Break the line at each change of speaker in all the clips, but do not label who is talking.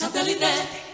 Satellite.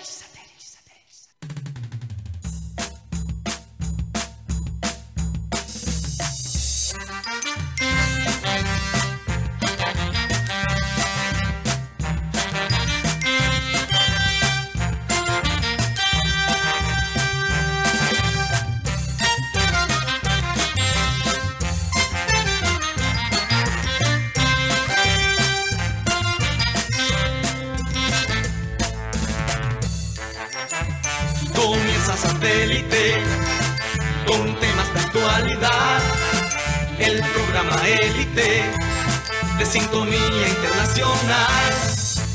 Sintonía internacional.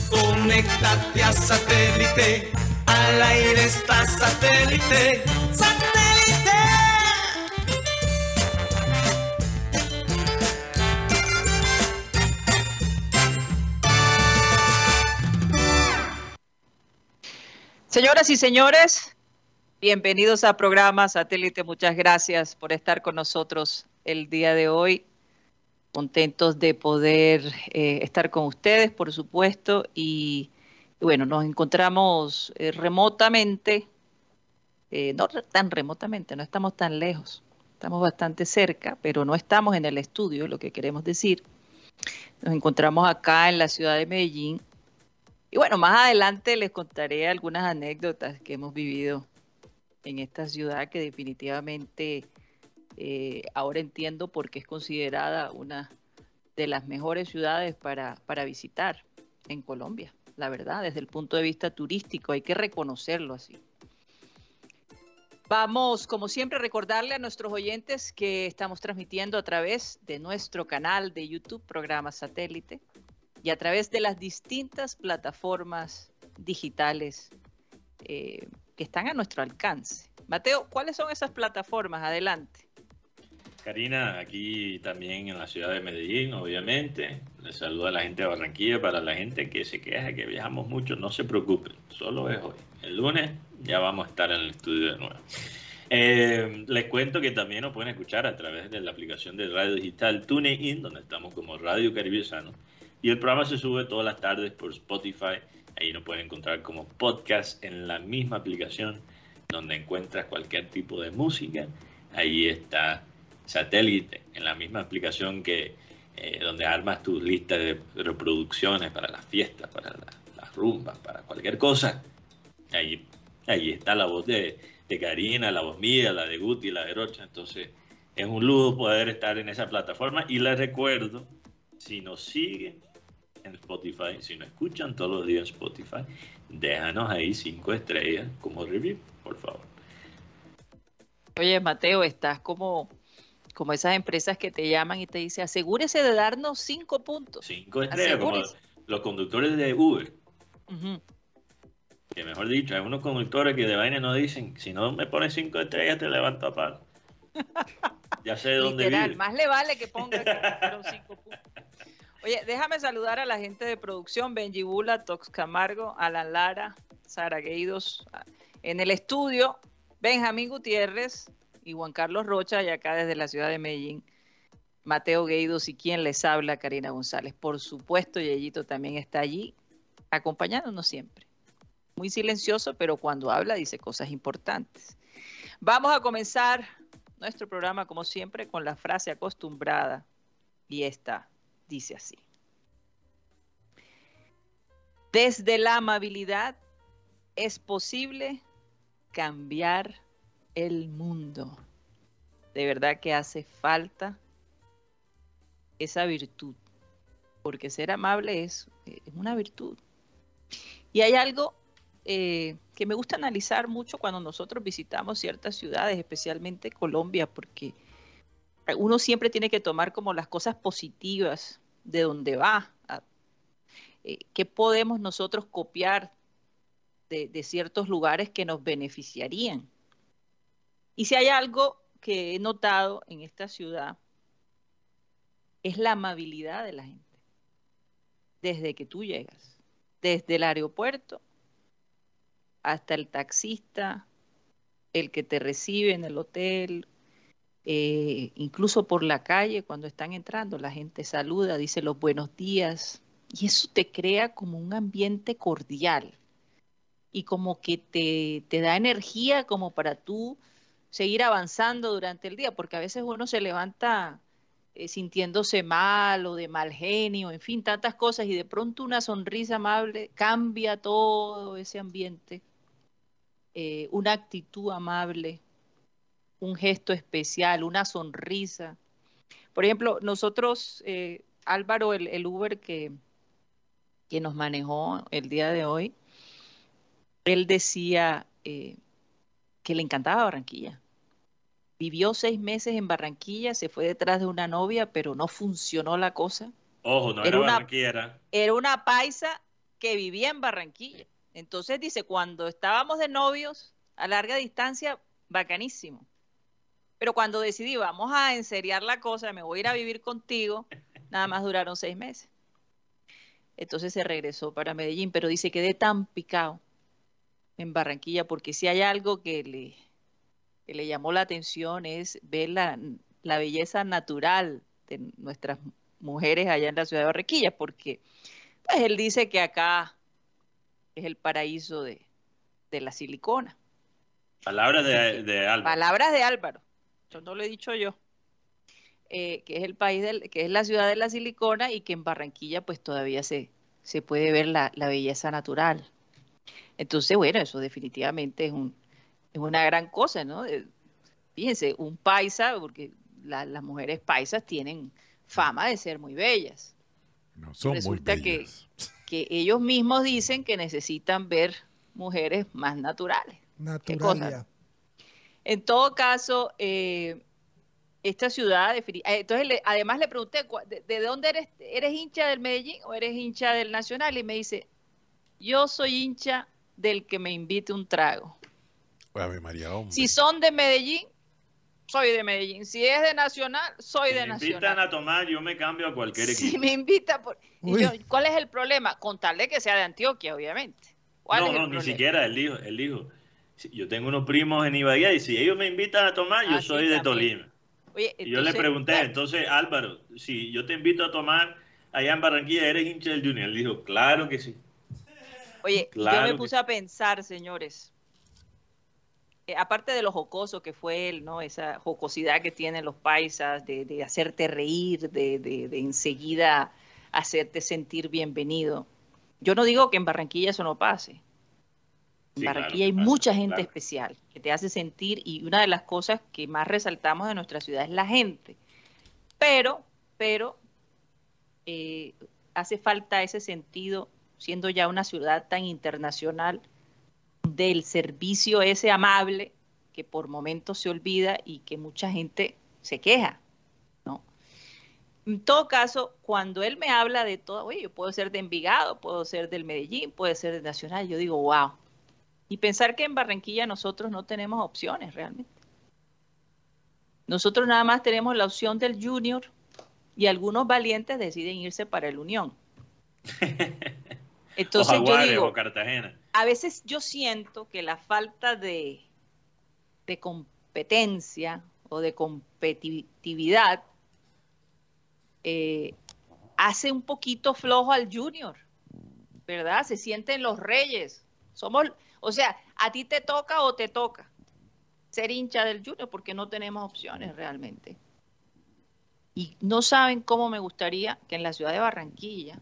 Conéctate a satélite, al aire está satélite. ¡Satélite!
Señoras y señores, bienvenidos a programa Satélite. Muchas gracias por estar con nosotros el día de hoy contentos de poder eh, estar con ustedes, por supuesto, y, bueno, nos encontramos eh, remotamente, eh, no tan remotamente, no estamos tan lejos, estamos bastante cerca, pero no estamos en el estudio, lo que queremos decir. Nos encontramos acá en la ciudad de Medellín. Y bueno, más adelante les contaré algunas anécdotas que hemos vivido en esta ciudad que definitivamente eh, ahora entiendo por qué es considerada una de las mejores ciudades para, para visitar en Colombia, la verdad, desde el punto de vista turístico, hay que reconocerlo así. Vamos, como siempre, recordarle a nuestros oyentes que estamos transmitiendo a través de nuestro canal de YouTube, programa satélite, y a través de las distintas plataformas digitales eh, que están a nuestro alcance. Mateo, ¿cuáles son esas plataformas? Adelante.
Karina, aquí también en la ciudad de Medellín, obviamente. Les saluda a la gente de Barranquilla. Para la gente que se queja que viajamos mucho, no se preocupen, solo es hoy. El lunes ya vamos a estar en el estudio de nuevo. Eh, les cuento que también nos pueden escuchar a través de la aplicación de radio digital TuneIn, donde estamos como Radio Caribesano. Y el programa se sube todas las tardes por Spotify. Ahí nos pueden encontrar como podcast en la misma aplicación donde encuentras cualquier tipo de música. Ahí está satélite, en la misma aplicación que eh, donde armas tu lista de reproducciones para las fiestas, para las rumbas, para cualquier cosa. Ahí, ahí está la voz de, de, Karina, la voz mía, la de Guti, la de Rocha. Entonces, es un lujo poder estar en esa plataforma. Y les recuerdo, si nos siguen en Spotify, si nos escuchan todos los días en Spotify, déjanos ahí cinco estrellas como review, por favor.
Oye, Mateo, estás como como esas empresas que te llaman y te dicen, asegúrese de darnos cinco puntos.
Cinco estrellas, como los conductores de Uber. Que mejor dicho, hay unos conductores que de vaina no dicen, si no me pones cinco estrellas te levanto a palo. ya sé de dónde vive.
Más le vale que ponga cinco puntos. Oye, déjame saludar a la gente de producción, Benji Bula, Tox Camargo, Alan Lara, Sara Gueidos, en el estudio, Benjamín Gutiérrez, y Juan Carlos Rocha, y acá desde la ciudad de Medellín, Mateo Gueidos y quien les habla, Karina González. Por supuesto, Yeyito también está allí, acompañándonos siempre. Muy silencioso, pero cuando habla dice cosas importantes. Vamos a comenzar nuestro programa, como siempre, con la frase acostumbrada, y esta dice así. Desde la amabilidad es posible cambiar el mundo. De verdad que hace falta esa virtud, porque ser amable es, una virtud. Y hay algo eh, que me gusta analizar mucho cuando nosotros visitamos ciertas ciudades, especialmente Colombia, porque uno siempre tiene que tomar como las cosas positivas de donde va. Eh, ¿Qué podemos nosotros copiar de ciertos lugares que nos beneficiarían? Y si hay algo que he notado en esta ciudad, es la amabilidad de la gente. Desde que tú llegas, desde el aeropuerto hasta el taxista, el que te recibe en el hotel, eh, incluso por la calle cuando están entrando, la gente saluda, dice los buenos días, y eso te crea como un ambiente cordial. y como que te, te da energía como para tú seguir avanzando durante el día, porque a veces uno se levanta eh, sintiéndose mal o de mal genio, en fin, tantas cosas, y de pronto una sonrisa amable cambia todo ese ambiente, eh, una actitud amable, un gesto especial, una sonrisa. Por ejemplo, nosotros, eh, Álvaro, el, Uber que, que nos manejó el día de hoy, él decía que le encantaba Barranquilla Vivió seis meses en Barranquilla, se fue detrás de una novia, pero no funcionó la cosa.
Ojo, no era,
una,
Barranquilla.
Era una paisa que vivía en Barranquilla. Entonces dice, cuando estábamos de novios a larga distancia, bacanísimo. Pero cuando decidí, vamos a enseriar la cosa, me voy a ir a vivir contigo, nada más duraron seis meses. Entonces se regresó para Medellín, pero dice, quedé tan picado en Barranquilla, porque si hay algo que le, que le llamó la atención es ver la, belleza natural de nuestras mujeres allá en la ciudad de Barranquilla, porque pues él dice que acá es el paraíso de, la silicona.
Palabras de, Álvaro.
Palabras de Álvaro. Yo no lo he dicho yo. Eh, que es el país del, que es la ciudad de la silicona y que en Barranquilla pues todavía se, se puede ver la, la belleza natural. Entonces, bueno, eso definitivamente es un, es una gran cosa, ¿no? Fíjense, un paisa, porque las mujeres paisas tienen fama de ser muy bellas.
No son Resulta muy bellas.
Que, que ellos mismos dicen que necesitan ver mujeres más naturales.
Naturales.
En todo caso, eh, esta ciudad, eh, entonces además le pregunté, ¿de, dónde eres? ¿Eres hincha del Medellín o eres hincha del Nacional? Y me dice, yo soy hincha del que me invite un trago. Si son de Medellín, soy de Medellín. Si es de Nacional, soy de Nacional. Si me
invitan a tomar, yo me cambio a cualquier equipo.
Si me invita, por... ¿cuál es el problema? Contarle que sea de Antioquia, obviamente.
no, no, ni siquiera el hijo. El hijo. Yo tengo unos primos en Ibagué y si ellos me invitan a tomar, yo ah, soy de Tolima. y yo le pregunté, entonces Álvaro, si yo te invito a tomar allá en Barranquilla, ¿eres hincha del Junior? Él dijo, claro que sí.
Oye, yo me puse a pensar, señores, eh, aparte de lo jocoso que fue él, ¿no? Esa jocosidad que tienen los paisas de, hacerte reír, de, enseguida hacerte sentir bienvenido. Yo no digo que en Barranquilla eso no pase. En Barranquilla hay mucha gente especial que te hace sentir y una de las cosas que más resaltamos de nuestra ciudad es la gente. Pero, pero eh, hace falta ese sentido, siendo ya una ciudad tan internacional, del servicio ese amable que por momentos se olvida y que mucha gente se queja, ¿no? En todo caso, cuando él me habla de todo, oye, yo puedo ser de Envigado, puedo ser del Medellín, puede ser de Nacional, yo digo, wow. Y pensar que en Barranquilla nosotros no tenemos opciones realmente. Nosotros nada más tenemos la opción del Junior y algunos valientes deciden irse para el Unión. Entonces yo digo,
Cartagena
a veces yo siento que la falta de, competencia o de competitividad eh, hace un poquito flojo al junior, ¿verdad? Se sienten los reyes. Somos, o sea, a ti te toca o te toca ser hincha del junior porque no tenemos opciones realmente. Y no saben cómo me gustaría que en la ciudad de Barranquilla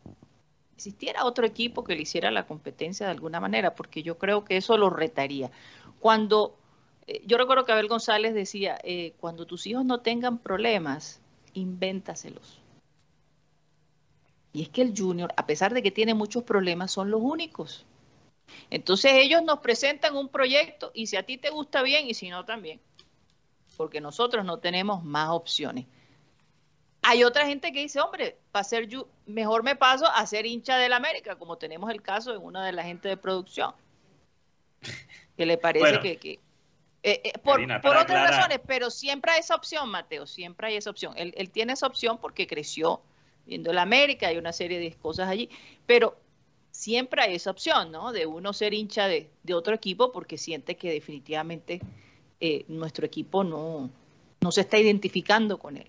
existiera otro equipo que le hiciera la competencia de alguna manera, porque yo creo que eso lo retaría. Cuando, eh, yo recuerdo que Abel González decía, eh, cuando tus hijos no tengan problemas, invéntaselos. Y es que el junior, a pesar de que tiene muchos problemas, son los únicos. Entonces ellos nos presentan un proyecto y si a ti te gusta bien y si no también, porque nosotros no tenemos más opciones. Hay otra gente que dice, hombre, para ser yo, mejor me paso a ser hincha del América, como tenemos el caso de una de la gente de producción. Que le parece que... Eh, eh, por, otras razones, pero siempre hay esa opción, Mateo, siempre hay esa opción. Él, él tiene esa opción porque creció viendo el América, hay una serie de cosas allí, pero siempre hay esa opción, ¿no? De uno ser hincha de, otro equipo porque siente que definitivamente eh, nuestro equipo no, no se está identificando con él.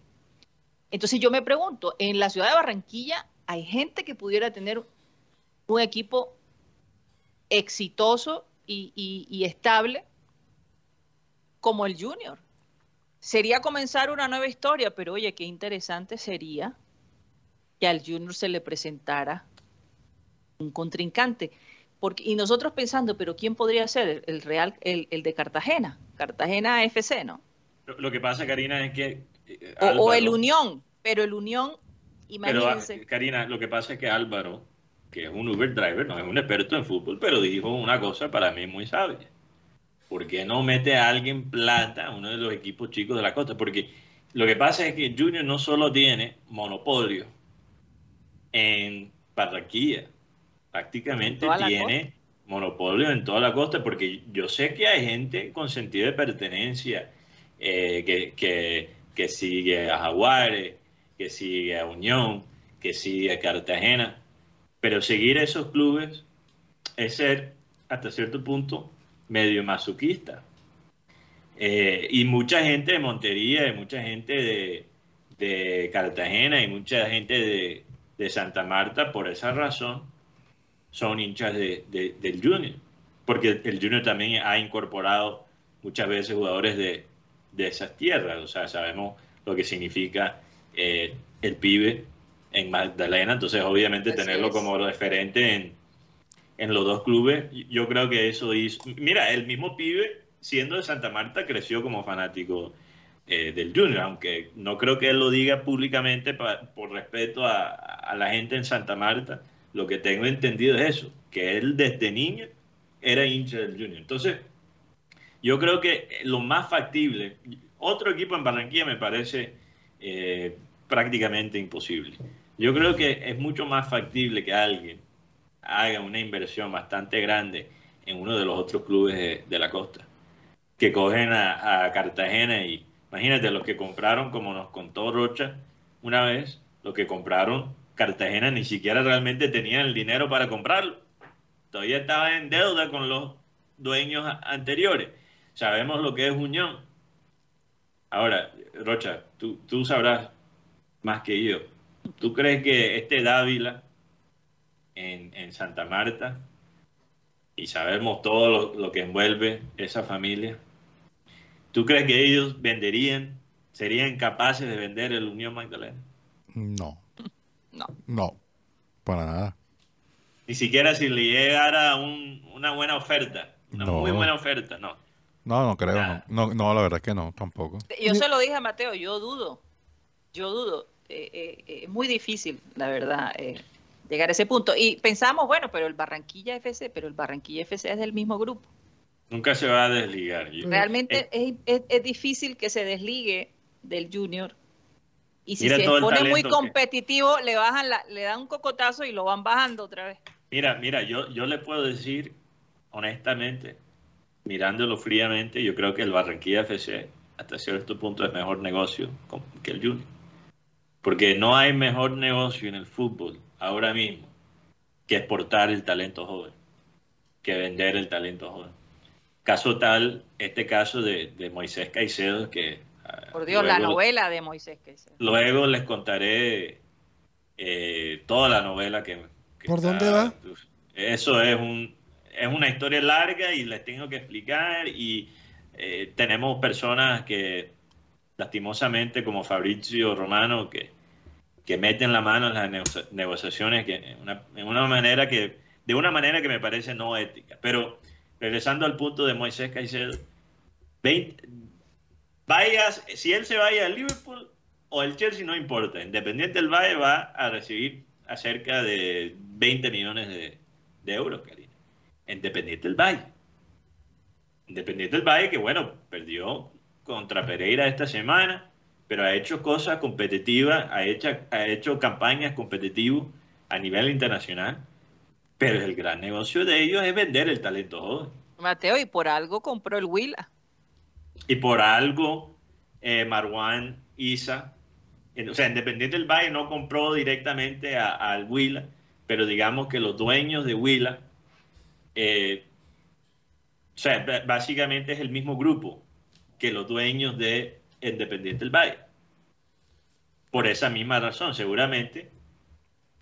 Entonces yo me pregunto, en la ciudad de Barranquilla hay gente que pudiera tener un equipo exitoso y, estable como el Junior. Sería comenzar una nueva historia, pero oye, qué interesante sería que al Junior se le presentara un contrincante. Y nosotros pensando, pero ¿quién podría ser? El, Real, el, de Cartagena, Cartagena FC, ¿no?
Lo, que pasa, Karina, es que...
Eh, o, el Unión, pero el Unión, imagínense.
Pero, Karina, lo que pasa es que Álvaro que es un Uber driver, no es un experto en fútbol, pero dijo una cosa para mí muy sabia. ¿Por qué no mete a alguien plata a uno de los equipos chicos de la costa? Porque lo que pasa es que Junior no solo tiene monopolio en Barranquilla, prácticamente tiene monopolio en toda la costa, porque yo sé que hay gente con sentido de pertenencia eh, que, que, que sigue a Jaguares, que sigue a Unión, que sigue a Cartagena, pero seguir esos clubes es ser, hasta cierto punto, medio masoquista. Eh, y mucha gente de Montería, y mucha gente de, Cartagena y mucha gente de, Santa Marta, por esa razón, son hinchas del Junior. Porque el Junior también ha incorporado muchas veces jugadores de, esas tierras. O sea, sabemos lo que significa eh, el pibe en Magdalena, entonces obviamente tenerlo como referente en, en los dos clubes, yo creo que eso hizo... Mira, el mismo pibe, siendo de Santa Marta, creció como fanático eh, del Junior, aunque no creo que él lo diga públicamente por respeto a, a, la gente en Santa Marta, lo que tengo entendido es eso, que él desde niño era hincha del Junior. Entonces, yo creo que lo más factible, otro equipo en Barranquilla me parece eh, prácticamente imposible. Yo creo que es mucho más factible que alguien haga una inversión bastante grande en uno de los otros clubes de, la costa, que cogen a, Cartagena y imagínate los que compraron, como nos contó Rocha una vez, los que compraron Cartagena ni siquiera realmente tenían el dinero para comprarlo. Todavía estaban en deuda con los dueños anteriores. Sabemos lo que es Unión. Ahora, Rocha, tú, tú sabrás más que yo. ¿Tú crees que este Dávila en, Santa Marta, y sabemos todo lo, que envuelve esa familia, ¿tú crees que ellos venderían, serían capaces de vender el Unión Magdalena?
No. No. No, para nada.
Ni siquiera si le llegara una buena oferta, una muy buena oferta, no.
No, no creo, no. no. la verdad es que no, tampoco.
Yo se lo dije a Mateo, yo dudo, yo dudo. Eh, eh, eh, muy difícil, la verdad, llegar a ese punto. Y pensamos, bueno, pero el Barranquilla FC, pero el Barranquilla FC es del mismo grupo.
Nunca se va a desligar.
Realmente es, difícil que se desligue del Junior. Y si se pone muy competitivo, le bajan le dan un cocotazo y lo van bajando otra vez.
Mira, mira, yo, yo le puedo decir honestamente, mirándolo fríamente, yo creo que el Barranquilla FC hasta cierto punto es mejor negocio que el Junior. Porque no hay mejor negocio en el fútbol ahora mismo que exportar el talento joven, que vender el talento joven. Caso tal, este caso de, Moisés Caicedo, que...
Ah, Por Dios, la novela de Moisés Caicedo.
Luego les contaré eh, toda la novela que...
¿Por dónde va?
Eso es, un, es una historia larga y les tengo que explicar y eh, tenemos personas que lastimosamente como Fabrizio Romano, que, que meten la mano en las negociaciones que, en, una, manera que, de una manera que me parece no ética. Pero regresando al punto de Moisés Caicedo, vayas, si él se vaya al Liverpool o el Chelsea, no importa. Independiente del Valle va a recibir acerca de 20 millones de, de euros, Karina. Independiente del Valle. Independiente del Valle, que bueno, perdió contra Pereira esta semana, pero ha hecho cosas competitivas, ha hecho, ha hecho campañas competitivas a nivel internacional, pero el gran negocio de ellos es vender el talento joven.
Mateo, y por algo compró el Huila.
Y por algo eh, Marwan Isa, o sea, Independiente del Valle no compró directamente al Huila, pero digamos que los dueños de Huila, eh, o sea, básicamente es el mismo grupo que los dueños de Independiente del Valle. Por esa misma razón, seguramente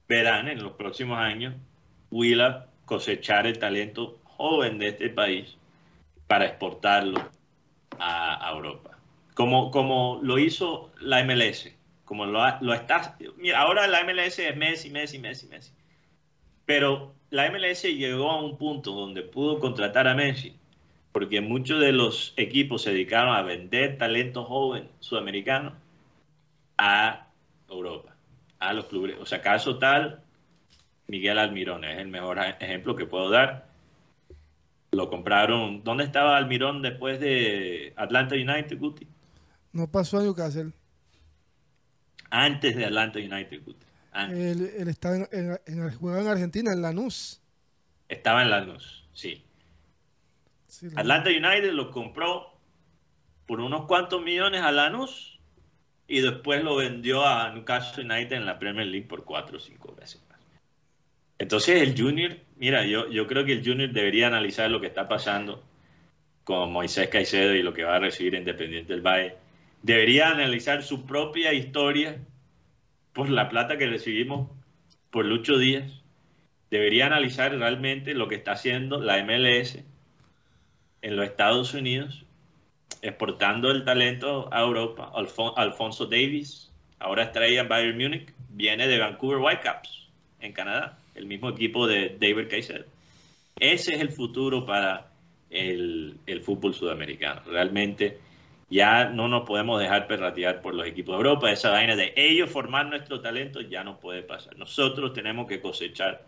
verán en los próximos años Willa cosechar el talento joven de este país para exportarlo a, Europa. Como, como lo hizo la MLS, como lo, lo está... Ahora la MLS es Messi, Messi, Messi, Messi. Pero la MLS llegó a un punto donde pudo contratar a Messi, porque muchos de los equipos se dedicaron a vender talento joven sudamericano a Europa, a los clubes. O sea, caso tal, Miguel Almirón es el mejor ejemplo que puedo dar. Lo compraron. ¿Dónde estaba Almirón después de Atlanta United, Guti?
No pasó a Newcastle.
Antes de Atlanta United, Guti.
Él, estaba en, en, jugaba en Argentina, en Lanús.
Estaba en Lanús, sí. Atlanta United lo compró por unos cuantos millones a Lanús y después lo vendió a Newcastle United en la Premier League por cuatro o cinco veces más. Entonces el Junior, mira, yo, yo creo que el Junior debería analizar lo que está pasando con Moisés Caicedo y lo que va a recibir Independiente del Valle. Debería analizar su propia historia por la plata que recibimos por Lucho Díaz. Debería analizar realmente lo que está haciendo la MLS en los Estados Unidos, exportando el talento a Europa. Alfonso Davis, ahora estrella Bayern Múnich, viene de Vancouver Whitecaps, en Canadá, el mismo equipo de David Kaiser. Ese es el futuro para el fútbol sudamericano. Realmente ya no nos podemos dejar perratear por los equipos de Europa. Esa vaina de ellos formar nuestro talento ya no puede pasar. Nosotros tenemos que cosechar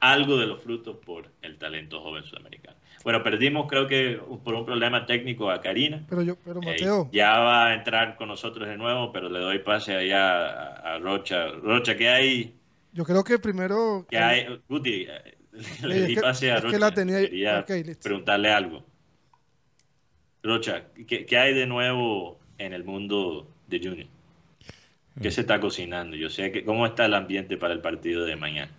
algo de los frutos por el talento joven sudamericano. Bueno, perdimos creo que por un problema técnico a Karina.
Pero yo, pero eh, Mateo.
ya va a entrar con nosotros de nuevo, pero le doy pase allá a, Rocha. Rocha, ¿qué hay?
Yo creo que primero...
¿Qué hay? Guti, eh, le di pase a Rocha.
la tenía...
Quería preguntarle algo. Rocha, ¿qué, hay de nuevo en el mundo de Junior? ¿Qué se está cocinando? Yo sé que cómo está el ambiente para el partido de mañana.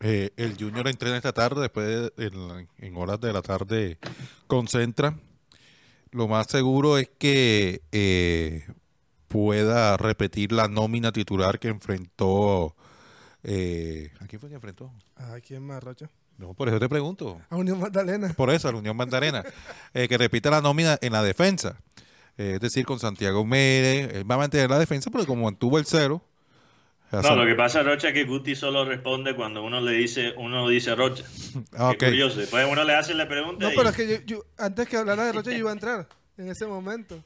Eh, el Junior entrena esta tarde, después en, horas de la tarde concentra. Lo más seguro es que eh, pueda repetir la nómina titular que enfrentó. Eh, ¿A quién fue que enfrentó?
¿A quién más, Rocha?
No, por eso te pregunto.
A Unión Magdalena.
Por eso, a la Unión Magdalena. Eh, que repita la nómina en la defensa. Eh, es decir, con Santiago Mérez. va a mantener la defensa porque como mantuvo el cero.
No, lo que pasa, Rocha, es que Guti solo responde cuando uno le dice, uno dice Rocha. Ah, okay. curioso. Después uno le hace la pregunta.
No, pero es que yo, antes que hablara de Rocha, yo iba a entrar en ese momento.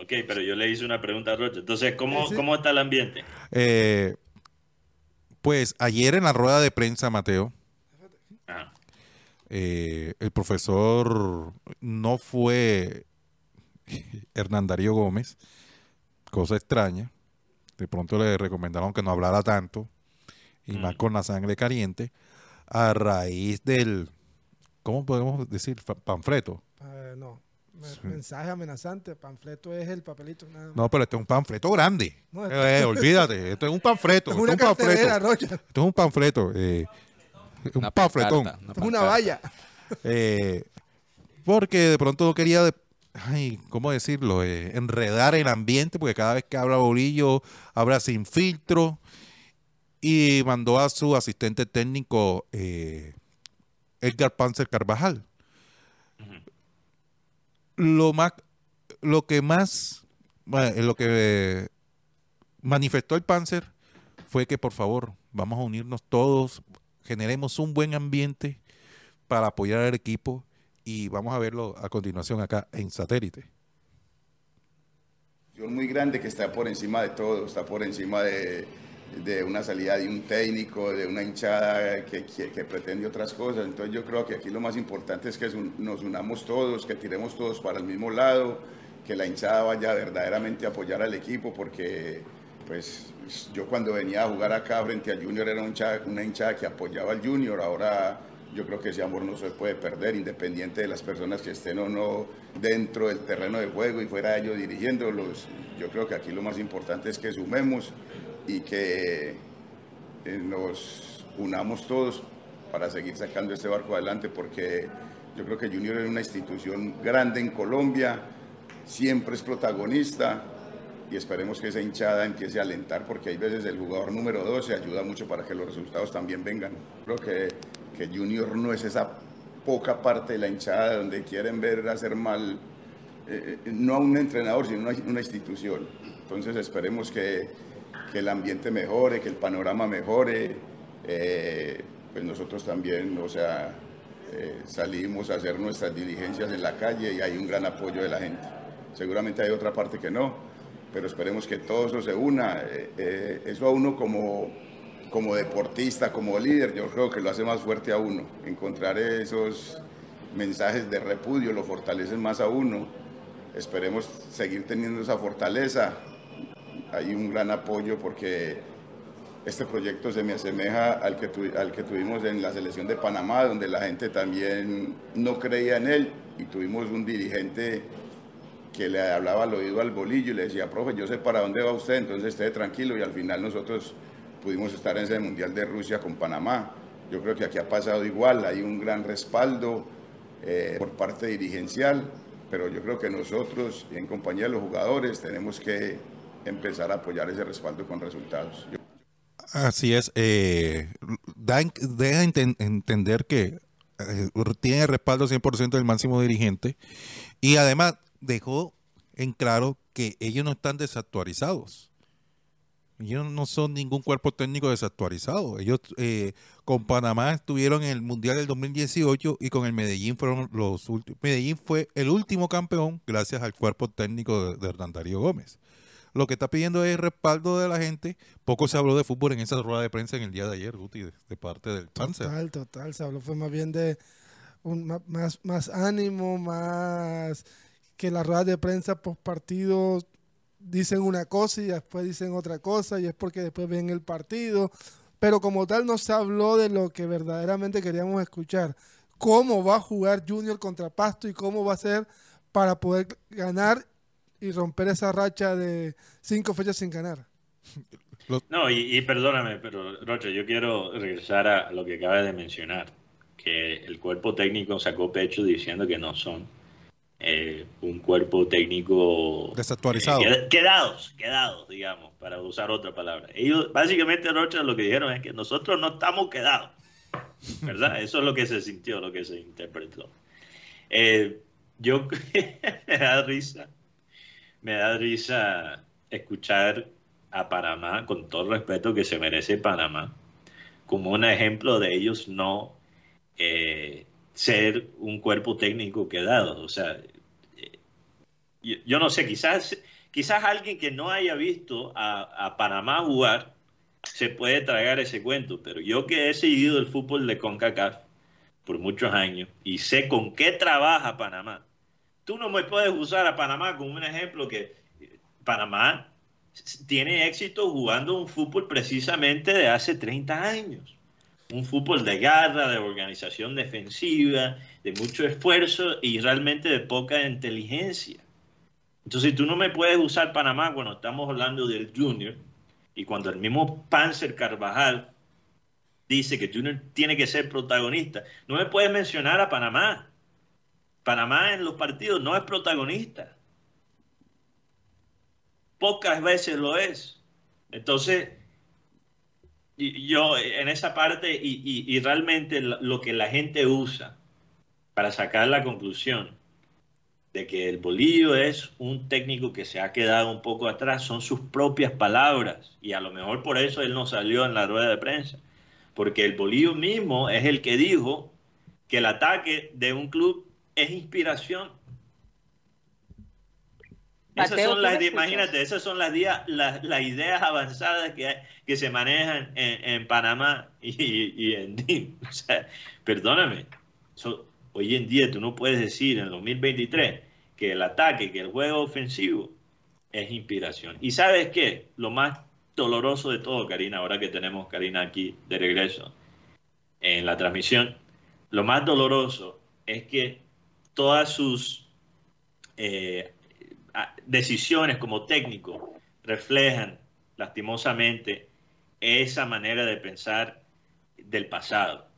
Ok, pero yo le hice una pregunta a Rocha. Entonces, ¿cómo, ¿cómo está el ambiente?
Eh, pues ayer en la rueda de prensa, Mateo, eh, el profesor no fue Hernán Darío Gómez, cosa extraña. De pronto le recomendaron que no hablara tanto, y más mm. con la sangre caliente, a raíz del, ¿cómo podemos decir? Panfleto.
Eh, no, mensaje amenazante, panfleto es el papelito.
No, pero este es un panfleto grande. Eh, olvídate, esto es un panfleto. es, un panfleto. Esto es un panfleto un panfletón.
una, valla.
Eh, porque de pronto no quería, ay, ¿cómo decirlo? Eh, enredar el ambiente, porque cada vez que habla Bolillo, habla sin filtro. Y mandó a su asistente técnico, eh, Edgar Panzer Carvajal. Lo más, lo que más, lo que manifestó el Panzer fue que por favor vamos a unirnos todos, generemos un buen ambiente para apoyar al equipo y vamos a verlo a continuación acá en satélite.
Muy grande que está por encima de todo, está por encima de, una salida de un técnico, de una hinchada que, que, pretende otras cosas. Entonces yo creo que aquí lo más importante es que nos unamos todos, que tiremos todos para el mismo lado, que la hinchada vaya verdaderamente a apoyar al equipo, porque pues yo cuando venía a jugar acá frente al Junior era una hinchada que apoyaba al Junior, ahora yo creo que ese amor no se puede perder, independiente de las personas que estén o no dentro del terreno de juego y fuera ellos dirigiéndolos. Yo creo que aquí lo más importante es que sumemos y que eh, nos unamos todos para seguir sacando este barco adelante, porque yo creo que Junior es una institución grande en Colombia, siempre es protagonista, y esperemos que esa hinchada empiece a alentar porque hay veces el jugador número 12 ayuda mucho para que los resultados también vengan. Creo que, que Junior no es esa poca parte de la hinchada donde quieren ver hacer mal, eh, eh, no a un entrenador, sino a una, institución. Entonces esperemos que, que, el ambiente mejore, que el panorama mejore. Eh, pues nosotros también, o sea, salimos a hacer nuestras diligencias en la calle y hay un gran apoyo de la gente. Seguramente hay otra parte que no, pero esperemos que todo eso se una. eso a uno como como deportista, como líder, yo creo que lo hace más fuerte a uno. Encontrar esos mensajes de repudio lo fortalecen más a uno. Esperemos seguir teniendo esa fortaleza. Hay un gran apoyo porque este proyecto se me asemeja al que, al que tuvimos en la selección de Panamá, donde la gente también no creía en él y tuvimos un dirigente que le hablaba al oído al bolillo y le decía, profe, yo sé para dónde va usted, entonces esté tranquilo y al final nosotros pudimos estar en ese Mundial de Rusia con Panamá. Yo creo que aquí ha pasado igual, hay un gran respaldo eh, por parte dirigencial, pero yo creo que nosotros, en compañía de los jugadores, tenemos que empezar a apoyar ese respaldo con resultados.
Así es, eh, deja entender que eh, tiene respaldo 100% del máximo dirigente y además dejó en claro que ellos no están desactualizados ellos no son ningún cuerpo técnico desactualizado. Ellos eh, con Panamá estuvieron en el Mundial del 2018 y con el Medellín fueron los últimos. Medellín fue el último campeón gracias al cuerpo técnico de, Hernán Darío Gómez. Lo que está pidiendo es respaldo de la gente. Poco se habló de fútbol en esa rueda de prensa en el día de ayer, Guti, de, parte del Panzer.
Total, total. Se habló fue más bien de más, más ánimo, más que la rueda de prensa post partido dicen una cosa y después dicen otra cosa y es porque después ven el partido. Pero como tal no se habló de lo que verdaderamente queríamos escuchar. Cómo va a jugar Junior contra Pasto y cómo va a ser para poder ganar y romper esa racha de cinco fechas sin ganar.
No, y, perdóname, pero Rocha, yo quiero regresar a lo que acabas de mencionar, que el cuerpo técnico sacó pecho diciendo que no son eh, un cuerpo técnico
desactualizado.
Eh, quedados, quedados, digamos, para usar otra palabra. Ellos, básicamente, Rocha, lo que dijeron es que nosotros no estamos quedados, ¿verdad? Eso es lo que se sintió, lo que se interpretó. Eh, yo me da risa, me da risa escuchar a Panamá, con todo el respeto que se merece Panamá, como un ejemplo de ellos no ser un cuerpo técnico quedado. O sea, yo, no sé, quizás, quizás alguien que no haya visto a, Panamá jugar se puede tragar ese cuento, pero yo que he seguido el fútbol de CONCACAF por muchos años y sé con qué trabaja Panamá. Tú no me puedes usar a Panamá como un ejemplo que Panamá tiene éxito jugando un fútbol precisamente de hace 30 años. Un fútbol de garra, de organización defensiva, de mucho esfuerzo y realmente de poca inteligencia. Entonces tú no me puedes usar Panamá cuando estamos hablando del Junior y cuando el mismo Panzer Carvajal dice que Junior tiene que ser protagonista. No me puedes mencionar a Panamá. Panamá en los partidos no es protagonista. Pocas veces lo es. Entonces, yo en esa parte y, y realmente lo que la gente usa para sacar la conclusión de que el Bolillo es un técnico que se ha quedado un poco atrás, son sus propias palabras. Y a lo mejor por eso él no salió en la rueda de prensa. Porque el Bolillo mismo es el que dijo que el ataque de un club es inspiración. esas son las, imagínate, esas son las, las, ideas avanzadas que, que se manejan en, Panamá y, en DIN. O sea, perdóname, hoy en día tú no puedes decir en 2023 que el ataque, que el juego ofensivo es inspiración. ¿Y sabes qué? Lo más doloroso de todo, Karina, ahora que tenemos Karina aquí de regreso en la transmisión, lo más doloroso es que todas sus eh, decisiones como técnico reflejan lastimosamente esa manera de pensar del pasado.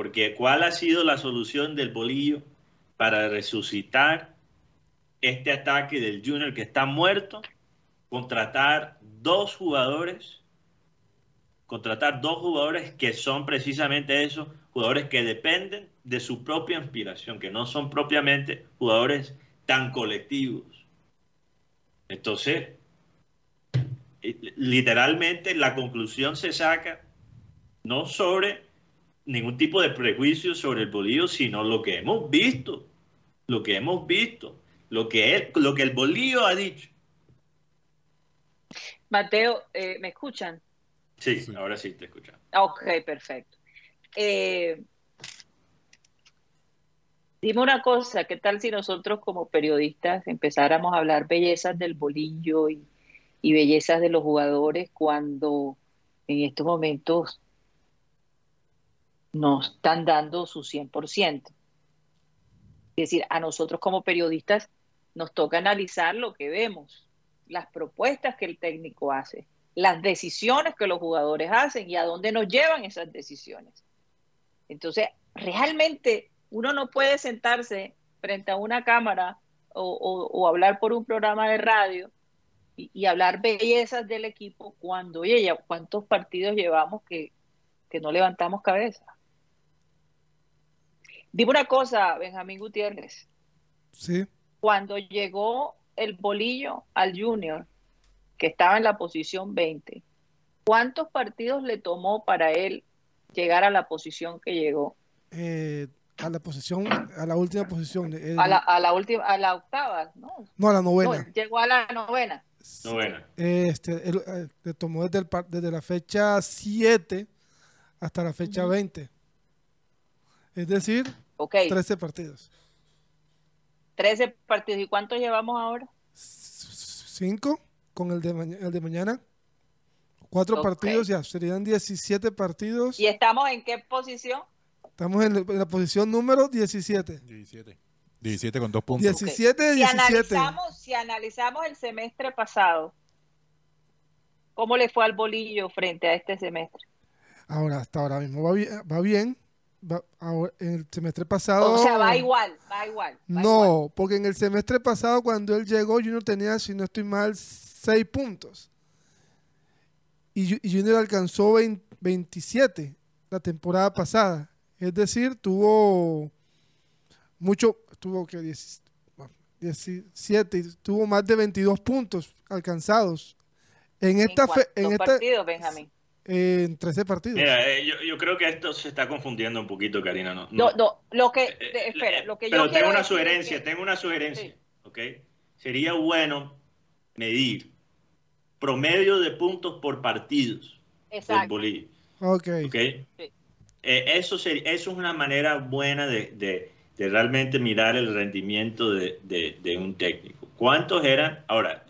Porque ¿cuál ha sido la solución del bolillo para resucitar este ataque del Junior que está muerto? Contratar dos jugadores, contratar dos jugadores que son precisamente eso, jugadores que dependen de su propia inspiración, que no son propiamente jugadores tan colectivos. Entonces, eh, literalmente la conclusión se saca no sobre ningún tipo de prejuicio sobre el bolillo, sino lo que hemos visto, lo que hemos visto, lo que, él, lo que el bolillo ha dicho.
Mateo, eh, ¿me escuchan?
Sí, ahora sí te escuchan.
Ok, perfecto. Eh, dime una cosa, ¿qué tal si nosotros como periodistas empezáramos a hablar bellezas del bolillo y, y bellezas de los jugadores cuando en estos momentos no están dando su 100%? Es decir, a nosotros como periodistas nos toca analizar lo que vemos, las propuestas que el técnico hace, las decisiones que los jugadores hacen y a dónde nos llevan esas decisiones. Entonces, realmente uno no puede sentarse frente a una cámara o, hablar por un programa de radio y, y, hablar bellezas del equipo cuando, oye, ya cuántos partidos llevamos que, que no levantamos cabeza. Dime una cosa, Benjamín Gutiérrez.
Sí.
Cuando llegó el bolillo al Junior, que estaba en la posición 20, ¿cuántos partidos le tomó para él llegar a la posición que llegó?
Eh, a la posición, a la última posición.
El, a, la, a, la, última, a la octava, ¿no?
No, a la novena.
No, llegó a la novena.
Novena.
Este, él, eh, le tomó desde, el, desde la fecha 7 hasta la fecha uh -huh. 20. Es decir,
okay.
13 partidos.
13 partidos. ¿Y cuántos llevamos ahora?
5 con el de, ma el de mañana. Cuatro okay. partidos ya, serían 17 partidos.
¿Y estamos en qué posición?
Estamos en, en la posición número 17.
17. 17 con dos puntos.
17 okay. 17.
Si analizamos, si analizamos el semestre pasado, ¿cómo le fue al bolillo frente a este semestre?
Ahora, hasta ahora mismo va bien. Va bien. Va, ahora, en el semestre pasado.
O sea, va igual, va igual. Va
no,
igual.
porque en el semestre pasado, cuando él llegó, Junior tenía, si no estoy mal, 6 puntos. Y, y Junior alcanzó 20, 27 la temporada pasada. Es decir, tuvo mucho, tuvo que 10, 17, tuvo más de 22 puntos alcanzados. En esta
¿En,
fe, en esta,
partidos, Benjamín?
Eh, en 13 partidos.
Mira, eh, yo, yo, creo que esto se está confundiendo un poquito, Karina. No,
no, no lo que, eh, espera, lo que
pero
yo
tengo una sugerencia, que... tengo una sugerencia, sí. ¿ok? Sería bueno medir promedio de puntos por partidos
Exacto.
del Bolillo.
Ok.
okay? Sí. Eh, eso, sería, eso es una manera buena de, de, de realmente mirar el rendimiento de, de, un técnico. ¿Cuántos eran? Ahora,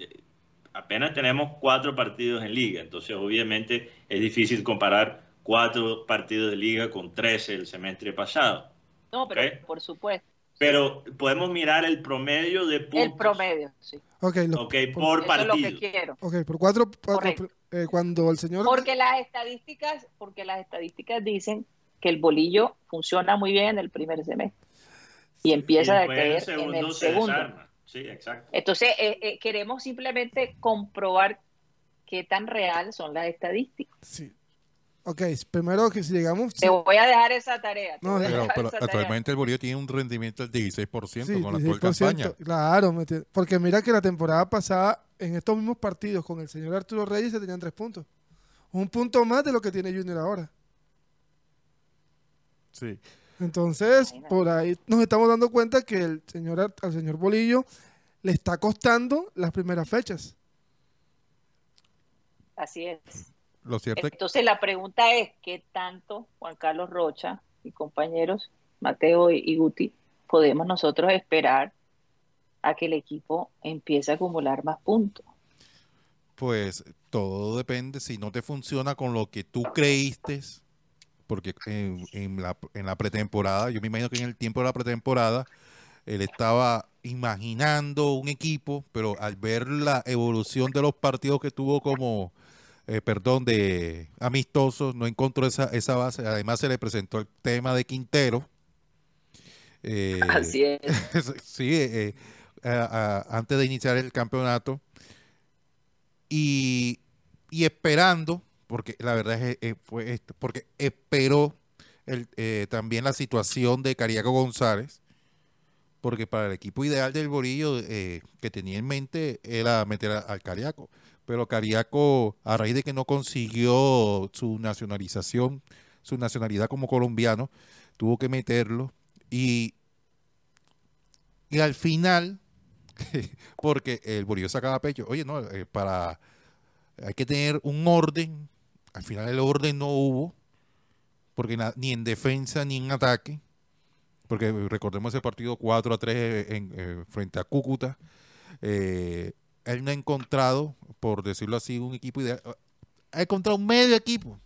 apenas tenemos cuatro partidos en liga, entonces obviamente es difícil comparar cuatro partidos de liga con 13 el semestre pasado.
No, pero ¿okay? por supuesto.
Pero podemos mirar el promedio de puntos.
El promedio, sí.
Ok, lo,
okay por, por partido.
Es lo que quiero.
Ok, por cuatro, cuatro eh, cuando el señor...
Porque las estadísticas, porque las estadísticas dicen que el bolillo funciona muy bien en el primer semestre y empieza
y
a caer en el segundo.
Sí, exacto.
Entonces, eh, eh, queremos simplemente comprobar qué tan real son las estadísticas.
Sí. Ok, primero que si llegamos...
Te voy a dejar esa tarea.
No, pero, pero actualmente el Bolillo tiene un rendimiento del 16% sí, con la actual campaña.
Claro, porque mira que la temporada pasada, en estos mismos partidos con el señor Arturo Reyes se tenían tres puntos. Un punto más de lo que tiene Junior ahora.
Sí.
Entonces, por ahí nos estamos dando cuenta que el señor, al señor Bolillo le está costando las primeras fechas.
Así es.
Lo cierto
Entonces, la pregunta es: ¿qué tanto Juan Carlos Rocha y compañeros, Mateo y Guti, podemos nosotros esperar a que el equipo empiece a acumular más puntos?
Pues todo depende. Si no te funciona con lo que tú creíste porque en, en, la, en, la, pretemporada, yo me imagino que en el tiempo de la pretemporada, él estaba imaginando un equipo, pero al ver la evolución de los partidos que tuvo como, eh, perdón, de amistosos, no encontró esa, esa base. Además se le presentó el tema de Quintero.
Eh, Así es.
sí, eh, a, a, antes de iniciar el campeonato. Y, y esperando porque la verdad es, es, fue esto, porque esperó el, eh, también la situación de Cariaco González, porque para el equipo ideal del Borillo eh, que tenía en mente era meter a- al Cariaco. Pero Cariaco, a raíz de que no consiguió su nacionalización, su nacionalidad como colombiano, tuvo que meterlo. Y, y al final, porque el Borillo sacaba pecho, oye, no, eh, para hay que tener un orden. Al final el orden no hubo, porque ni en defensa ni en ataque, porque recordemos ese partido 4 a 3 en, eh, frente a Cúcuta. eh, él no ha encontrado, por decirlo así, un equipo ideal. Ha encontrado un medio equipo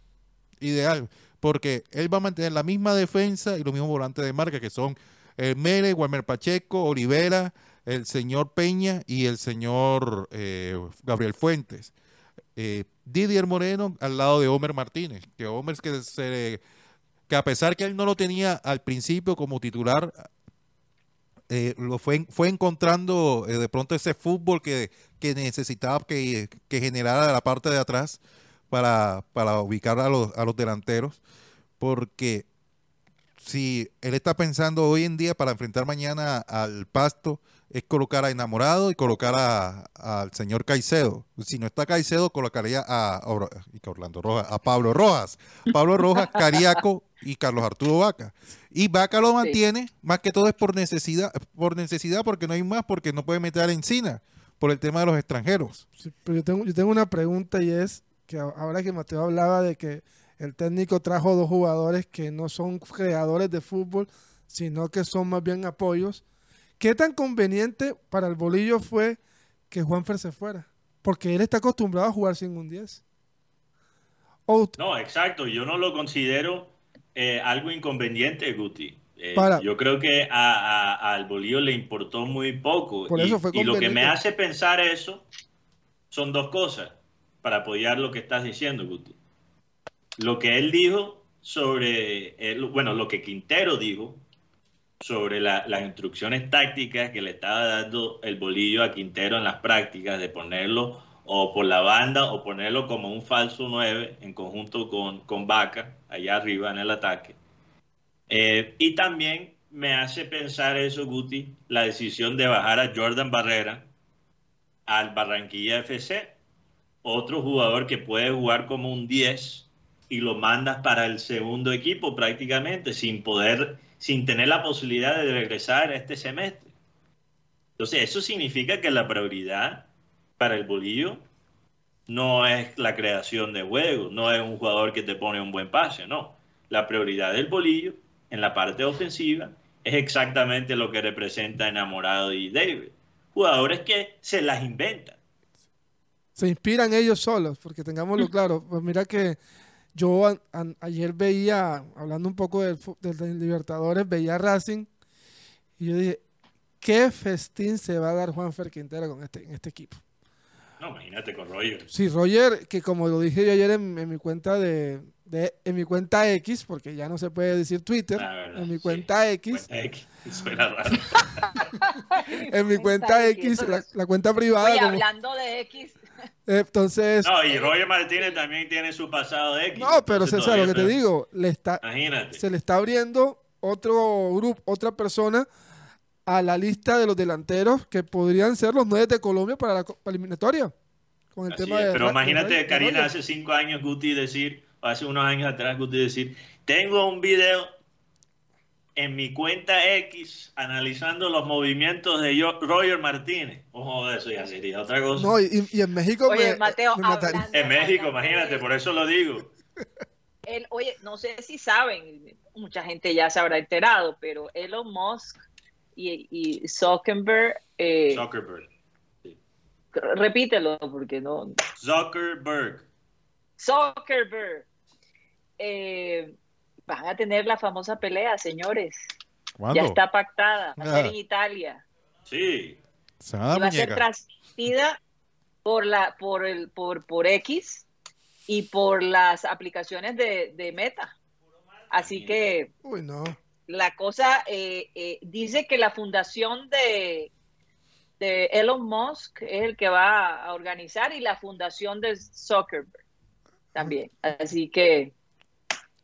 ideal, porque él va a mantener la misma defensa y los mismos volantes de marca, que son el Mere, Walmer Pacheco, Olivera, el señor Peña y el señor eh, Gabriel Fuentes eh, Didier Moreno al lado de Homer Martínez, que Homer que se que a pesar que él no lo tenía al principio como titular, eh, lo fue, fue encontrando eh, de pronto ese fútbol que, que necesitaba que, que generara la parte de atrás para, para ubicar a los, a los delanteros, porque si él está pensando hoy en día para enfrentar mañana al Pasto, es colocar a Enamorado y colocar a- al señor Caicedo. Si no está Caicedo, colocaría a, Orlando Rojas, a Pablo Rojas. Pablo Rojas, Cariaco y Carlos Arturo Vaca. Y Vaca lo mantiene, más que todo es por necesidad, por necesidad, porque no hay más, porque no puede meter a Encina por el tema de los extranjeros.
Sí, pero yo tengo, yo tengo una pregunta y es que ahora que Mateo hablaba de que el técnico trajo dos jugadores que no son creadores de fútbol, sino que son más bien apoyos. ¿Qué tan conveniente para el bolillo fue que Juanfer se fuera? Porque él está acostumbrado a jugar sin un 10. O
No, exacto. Yo no lo considero eh, algo inconveniente, Guti. Eh,
Para-
Yo creo que a- a- al Bolívar le importó muy poco.
Por
y,
eso fue
y lo que me hace pensar eso son dos cosas para apoyar lo que estás diciendo, Guti. Lo que él dijo sobre, el- bueno, lo que Quintero dijo sobre la- las instrucciones tácticas que le estaba dando el bolillo a Quintero en las prácticas de ponerlo o por la banda o ponerlo como un falso 9 en conjunto con, con Vaca allá arriba en el ataque. Eh, y también me hace pensar eso, Guti, la decisión de bajar a Jordan Barrera al Barranquilla FC, otro jugador que puede jugar como un 10 y lo mandas para el segundo equipo prácticamente sin poder, sin tener la posibilidad de regresar este semestre. Entonces, eso significa que la prioridad para el bolillo no es la creación de juego, no es un jugador que te pone un buen pase, no. La prioridad del bolillo en la parte ofensiva es exactamente lo que representa Enamorado y David. Jugadores que se las inventan.
se inspiran ellos solos, porque tengámoslo claro. Pues mira que yo a- a- ayer veía, hablando un poco del, del- Libertadores, veía a Racing y yo dije, ¿qué festín se va a dar Juan Fer Quintero con este, en este equipo?
No, imagínate con Roger.
Sí, Roger, que como lo dije yo ayer en, en mi cuenta de, de- en mi cuenta X, porque ya no se puede decir Twitter,
verdad,
en mi
sí.
cuenta X,
Cuenta X. Suena raro.
en mi cuenta X, la, la cuenta privada,
Oye,
como-
hablando de X,
entonces,
No, y Roger Martínez también tiene su pasado de X.
no, pero César, lo que te digo, le está,
Imagínate.
se le está abriendo otro grupo, otra persona a la lista de los delanteros que podrían ser los nueve de Colombia para la co- para la eliminatoria. Con el
Así
tema
es,
de
pero imagínate,
de
Karina, hace cinco años Guti decir, hace unos años atrás Guti decir, tengo un video en mi cuenta X analizando los movimientos de yo- Roger Martínez. Ojo, eso ya sería otra cosa.
No, y, y en México
Oye,
me,
Mateo,
me mataría.
hablando-
en México, imagínate,
de-
por eso lo digo.
él, oye, no sé si saben, mucha gente ya se habrá enterado, pero Elon Musk y, y Zuckerberg, eh,
Zuckerberg.
repítelo porque no,
Zuckerberg.
Zuckerberg, eh, van a tener la famosa pelea, señores.
¿Cuándo?
Ya está pactada, va a ser
Ah.
en Italia.
Sí.
Se van a
y va a ser transmitida por la por el por por X y por las aplicaciones de, de Meta. Así que
Uy, no.
la cosa eh, eh, dice que la fundación de de Elon Musk es el que va a organizar y la fundación de Zuckerberg también. Así que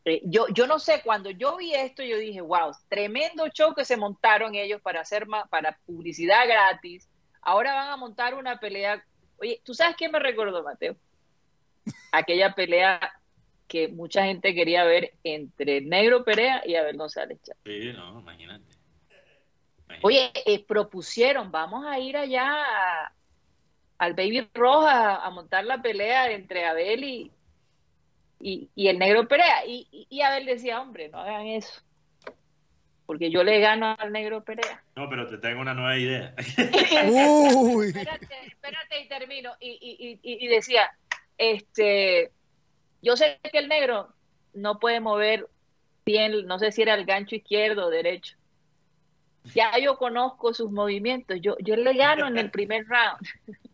Eh, yo, yo no sé, cuando yo vi esto, yo dije, wow, tremendo show que se montaron ellos para hacer para publicidad gratis. Ahora van a montar una pelea. Oye, ¿tú sabes qué me recordó, Mateo? Aquella pelea que mucha gente quería ver entre Negro Perea y Abel González Chávez.
Sí, no, imagínate. Imagínate.
Oye, eh, propusieron, vamos a ir allá a- al Baby Roja a montar la pelea entre Abel y, y, y el Negro Perea. Y, y- y Abel decía, hombre, no hagan eso. Porque yo le gano al Negro Perea.
No, pero te tengo una nueva idea.
Uy.
espérate, espérate y termino. Y, y- y- y decía, este, yo sé que el negro no puede mover bien, no sé si era el gancho izquierdo o derecho. Ya yo conozco sus movimientos, yo, yo le gano en el primer round.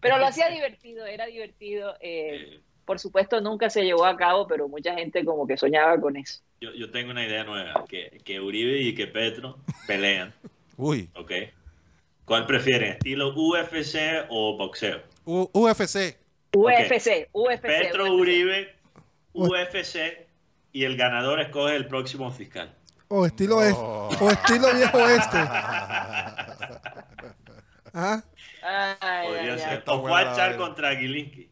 Pero lo hacía divertido, era divertido. eh,
Eh,
por supuesto, nunca se llevó a cabo, pero mucha gente como que soñaba con eso.
yo, yo tengo una idea nueva, que, que Uribe y que Petro pelean,
Uy,
¿ok? ¿Cuál prefieren, estilo UFC o boxeo?
U- UFC.
UFC, UFC.
Petro
UFC.
Uribe, UFC, y el ganador escoge el próximo fiscal.
O estilo, es-
No.
o estilo viejo oeste. ¿Ah?
Ay,
Podría
ay,
ser.
ay.
Está
O Juachar
vaina.
contra Gilinski.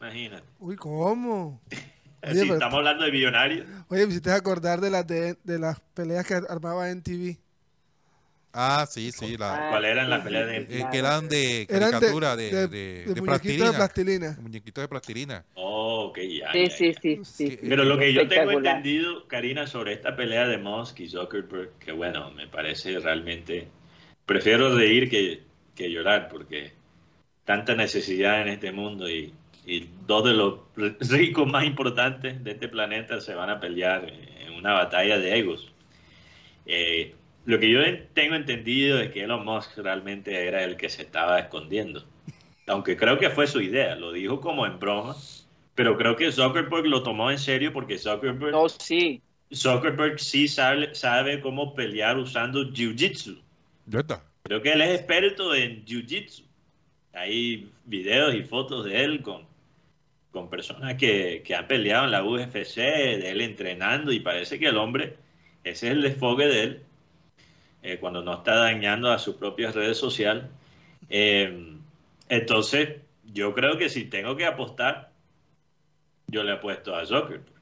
Imagínate.
Uy, ¿cómo?
si
Oye, pero-
estamos hablando de millonarios.
Oye, me hiciste acordar de las, de, de las peleas que armaba en TV.
Ah, sí, sí. La,
¿Cuál eran las peleas de-
eh,
claro.
que eran de
Eran
caricatura, de, de, de,
muñequitos
plastilina.
de plastilina.
De muñequitos de plastilina.
Oh, ok, ya.
Sí,
ya,
sí,
ya.
sí, sí.
Sí,
Pero lo que yo tengo entendido, Karina, sobre esta pelea de Musk y Zuckerberg, que bueno, me parece realmente. Prefiero reír que, que llorar, porque tanta necesidad en este mundo y, y dos de los ricos más importantes de este planeta se van a pelear en una batalla de egos. Eh, lo que yo en- tengo entendido es que Elon Musk realmente era el que se estaba escondiendo. Aunque creo que fue su idea, lo dijo como en broma, pero creo que Zuckerberg lo tomó en serio porque Zuckerberg,
No, sí.
Zuckerberg sí sabe, sabe cómo pelear usando Jiu-Jitsu. Creo que él es experto en Jiu-Jitsu. Hay videos y fotos de él con, con personas que, que han peleado en la UFC, de él entrenando, y parece que el hombre, ese es el desfogue de él, eh, cuando no está dañando a sus propias redes sociales. Eh, entonces, yo creo que si tengo que apostar, yo le apuesto a Zuckerberg.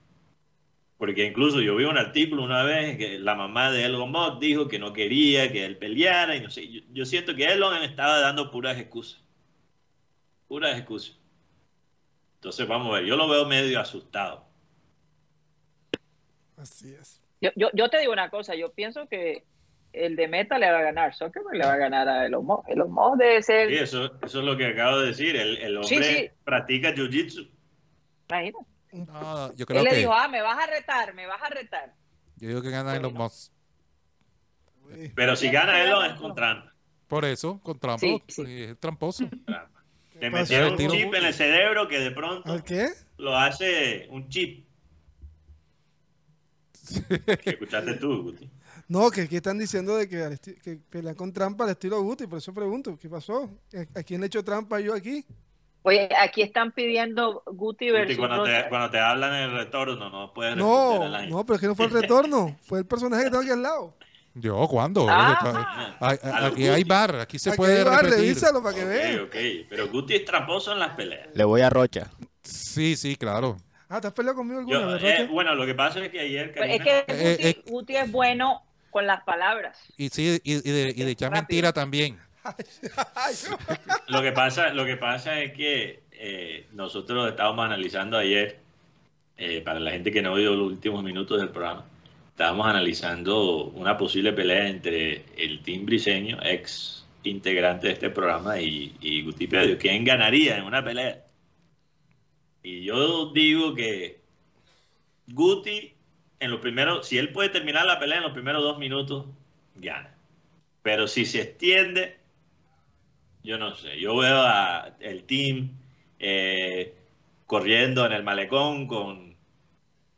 Porque incluso yo vi un artículo una vez que la mamá de Elon Musk dijo que no quería que él peleara y no sé. Yo, yo siento que Elon estaba dando puras excusas. Puras excusas. Entonces vamos a ver, yo lo veo medio asustado.
Así es.
Yo, yo, yo te digo una cosa, yo pienso que el de Meta le va a ganar, Zuckerberg le va a ganar a Elon Musk. Elon Musk debe ser,
Sí, eso, eso es lo que acabo de decir. El, el hombre
Sí, sí.
practica jiu-jitsu.
imagínate.
No, yo creo
Él le
que
dijo, ah, me vas a retar, me vas a retar.
yo digo que gana Elon Musk.
Pero si gana Elon es con trampa.
Por eso, con trampa,
Sí, sí.
es tramposo.
trampa. Te metieron un
Tiro
chip
Guti.
en el cerebro que de pronto lo hace un chip. Que escuchaste tú, Guti.
No, que aquí están diciendo de que, pelean con trampa al estilo Guti, por eso pregunto, ¿qué pasó? ¿A, a quién le echo trampa yo aquí?
Oye, aquí están pidiendo Guti
Guti,
versus
cuando, te, cuando te hablan en el retorno, no puedes
No, no, pero es que no fue el retorno, fue el personaje que tengo aquí al lado.
Yo, ¿cuándo?
Ah.
Aquí hay bar, aquí se
Aquí
puede
va,
repetir.
revísalo para que vean.
Ok, ok. Pero Guti es tramposo en las peleas.
Le voy a Rocha.
Sí, sí, claro.
Ah, ¿te has peleado conmigo alguna
Yo,
vez,
eh, bueno, lo que pasa es que ayer,
Pues es que
Eh,
Guti,
eh.
Guti es bueno con las palabras.
Y sí, y, y de, y de echar
Rápido.
mentira también.
lo que pasa, lo que pasa es que eh, nosotros estábamos analizando ayer, eh, para la gente que no ha oído los últimos minutos del programa, estábamos analizando una posible pelea entre el Team Briseño, ex integrante de este programa, y, y Guti Pedro. ¿Quién ganaría en una pelea? Y yo digo que Guti, en los primeros, si él puede terminar la pelea en los primeros dos minutos, gana. Pero si se extiende, yo no sé. Yo veo a el team eh, corriendo en el malecón con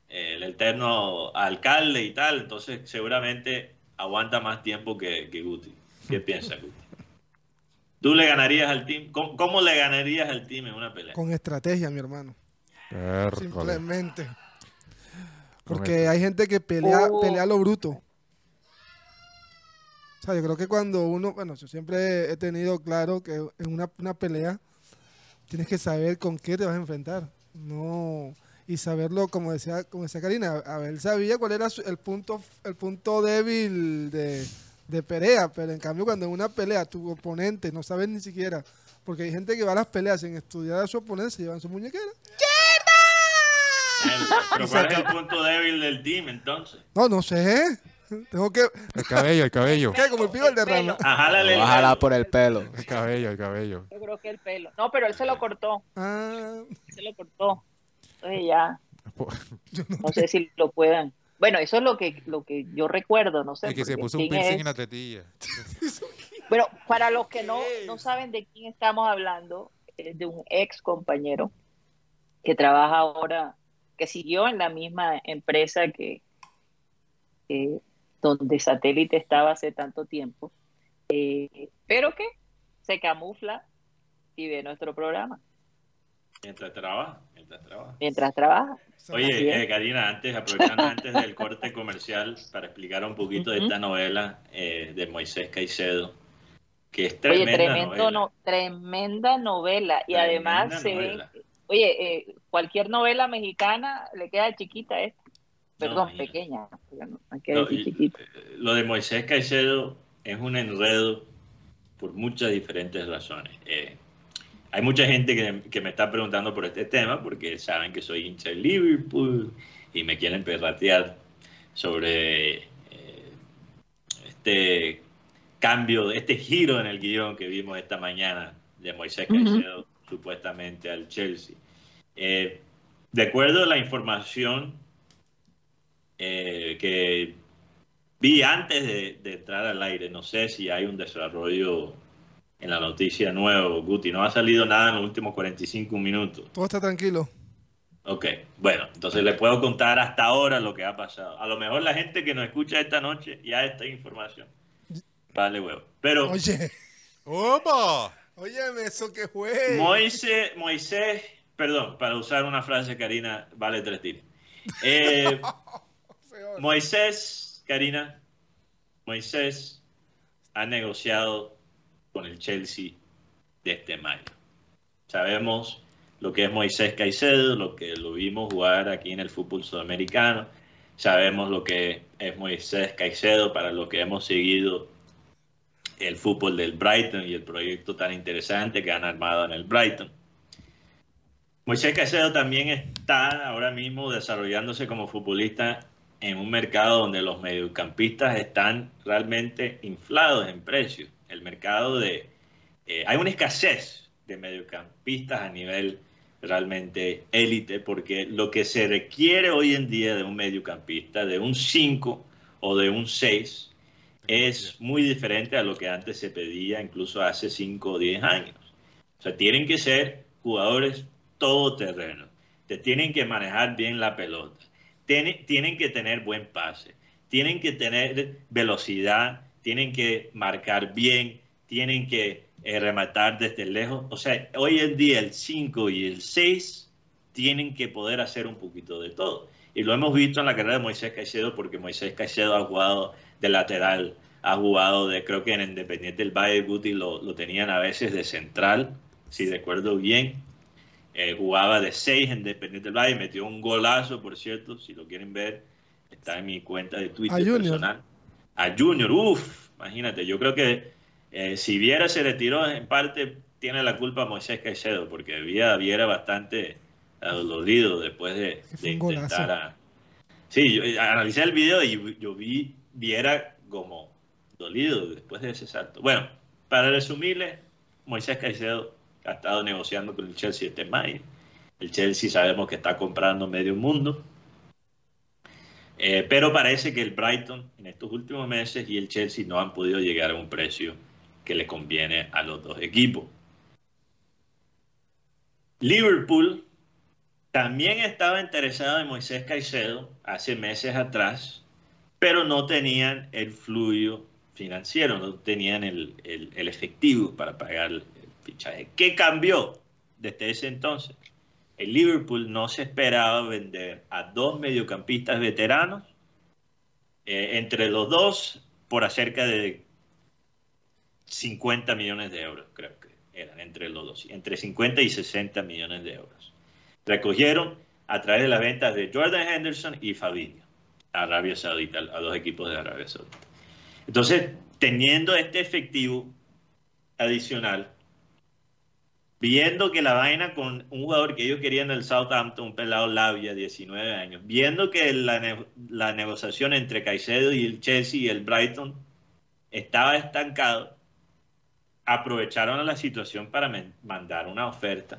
el eterno alcalde y tal. Entonces, seguramente aguanta más tiempo que, que Guti. ¿Qué piensas, Guti? ¿Tú le ganarías al team? ¿Cómo, cómo le ganarías al team en una pelea?
Con estrategia, mi hermano. Simplemente. Porque hay gente que pelea,
Oh.
pelea a lo bruto. O sea, yo creo que cuando uno, bueno, yo siempre he tenido claro que en una, una pelea tienes que saber con qué te vas a enfrentar. No, y saberlo, como decía, como decía Karina, a ver, él sabía cuál era su- el punto, el punto débil de, de pelea, pero en cambio cuando en una pelea tu oponente no sabes ni siquiera, porque hay gente que va a las peleas sin estudiar a su oponente, se llevan su muñequera.
El- Pero ¿cuál es el punto débil del team entonces?
No, no sé. Tengo que.
El cabello, el cabello.
¿Qué? Como el pibe del derrama.
Jálale el
Ojalá
pelo.
por el pelo.
El cabello, el cabello.
Yo creo que el pelo. No, pero él se lo cortó.
Ah,
Se lo cortó. Entonces ya. No sé si lo puedan. Bueno, eso es lo que, lo que yo recuerdo, no sé.
El que se puso un piercing
es-
en la tetilla.
Bueno, para los que no, no saben de quién estamos hablando, es de un ex compañero que trabaja ahora, que siguió en la misma empresa que, que donde satélite estaba hace tanto tiempo, eh, pero que se camufla y ve nuestro programa
Mientras trabaja, mientras trabaja.
mientras trabaja.
Oye,
es.
eh, Karina, antes, aprovechando antes del corte comercial, para explicar un poquito de esta novela eh, de Moisés Caicedo, que es
Oye,
tremenda
tremendo,
novela.
no, tremenda novela. Y
Tremenda
además se
novela.
ve, oye, eh, cualquier novela mexicana le queda chiquita esta. Perdón, pequeña. no-
No,
chiquita.
Lo de Moisés Caicedo es un enredo por muchas diferentes razones. Eh, hay mucha gente que, que me está preguntando por este tema porque saben que soy hincha de Liverpool y me quieren perratear sobre eh, este cambio, este giro en el guion que vimos esta mañana de Moisés. Caicedo supuestamente al Chelsea. Eh, de acuerdo a la información eh, que vi antes de, de entrar al aire, no sé si hay un desarrollo en la noticia nuevo, Guti. No ha salido nada en los últimos 45 minutos.
todo está tranquilo.
Ok, bueno, entonces le puedo contar hasta ahora lo que ha pasado. A lo mejor la gente que nos escucha esta noche ya está información. Vale, huevo. Pero
Oye,
¡Opa!
óyeme, eso que fue.
Moisés, Moisés, perdón, para usar una frase, Karina, vale tres tiros. Eh. Moisés, Karina, Moisés ha negociado con el Chelsea desde mayo. Sabemos lo que es Moisés Caicedo, lo que lo vimos jugar aquí en el fútbol sudamericano. Sabemos lo que es Moisés Caicedo para lo que hemos seguido el fútbol del Brighton y el proyecto tan interesante que han armado en el Brighton. Moisés Caicedo también está ahora mismo desarrollándose como futbolista en un mercado donde los mediocampistas están realmente inflados en precio. El mercado de... eh, hay una escasez de mediocampistas a nivel realmente élite, porque lo que se requiere hoy en día de un mediocampista, de un 5 o de un 6, es muy diferente a lo que antes se pedía, incluso hace 5 o 10 años. O sea, tienen que ser jugadores todoterreno. Te tienen que manejar bien la pelota. Tienen, tienen que tener buen pase. Tienen que tener velocidad. Tienen que marcar bien. Tienen que eh, rematar desde lejos. O sea, hoy en día el 5 y el 6 tienen que poder hacer un poquito de todo. Y lo hemos visto en la carrera de Moisés Caicedo, porque Moisés Caicedo ha jugado de lateral, ha jugado de, creo que en Independiente del Valle Guti lo, lo tenían a veces de central, si recuerdo bien. Eh, jugaba de 6 en Independiente del Valle, metió un golazo, por cierto, si lo quieren ver, está en mi cuenta de Twitter personal. A Junior, uff, imagínate, yo creo que eh, si Viera se retiró, en parte tiene la culpa Moisés Caicedo, porque Viera, Viera bastante dolorido después de, de intentar a... Sí, yo eh, analicé el video y yo vi Viera como dolido después de ese salto. Bueno, para resumirle, Moisés Caicedo ha estado negociando con el Chelsea este mayo. El Chelsea sabemos que está comprando medio mundo. Eh, pero parece que el Brighton en estos últimos meses y el Chelsea no han podido llegar a un precio que le conviene a los dos equipos. Liverpool también estaba interesado en Moisés Caicedo hace meses atrás, pero no tenían el fluido financiero, no tenían el efectivo para pagar el fichaje. ¿Qué cambió desde ese entonces? El Liverpool no se esperaba vender a dos mediocampistas veteranos eh, entre los dos por acerca de 50 millones de euros, creo que eran entre los dos, entre 50 y 60 millones de euros. Recogieron a través de las ventas de Jordan Henderson y Fabinho a Arabia Saudita, a dos equipos de Arabia Saudita. Entonces, teniendo este efectivo adicional, viendo que la vaina con un jugador que ellos querían en el Southampton, un pelado labia, 19 años, viendo que la, la negociación entre Caicedo y el Chelsea y el Brighton estaba estancado, aprovecharon la situación para mandar una oferta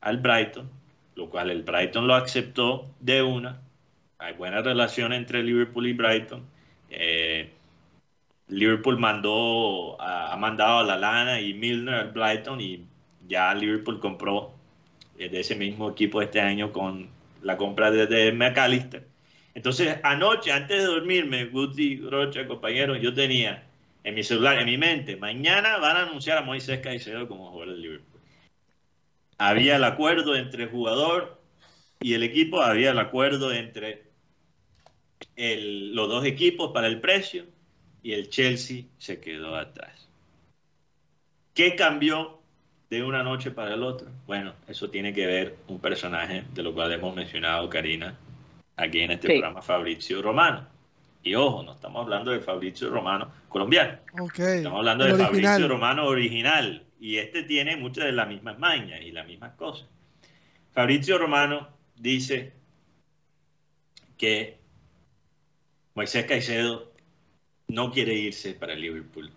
al Brighton, lo cual el Brighton lo aceptó de una. Hay buena relación entre Liverpool y Brighton. Eh, Liverpool mandó, ha mandado a la Lana y Milner al Brighton y ya Liverpool compró de ese mismo equipo este año con la compra de, McAllister. Entonces, anoche, antes de dormirme, Guti, Rocha, compañeros, yo tenía en mi celular, en mi mente, mañana van a anunciar a Moisés Caicedo como jugador del Liverpool. Había el acuerdo entre el jugador y el equipo, había el acuerdo entre los dos equipos para el precio y el Chelsea se quedó atrás. ¿Qué cambió de una noche para el otro? Bueno, eso tiene que ver un personaje de lo cual hemos mencionado, Karina, aquí en este programa, Fabrizio Romano. Y ojo, no estamos hablando de Fabrizio Romano colombiano. Estamos hablando de Fabrizio Romano original. Y este tiene muchas de las mismas mañas y las mismas cosas. Fabrizio Romano dice que Moisés Caicedo no quiere irse para el Liverpool.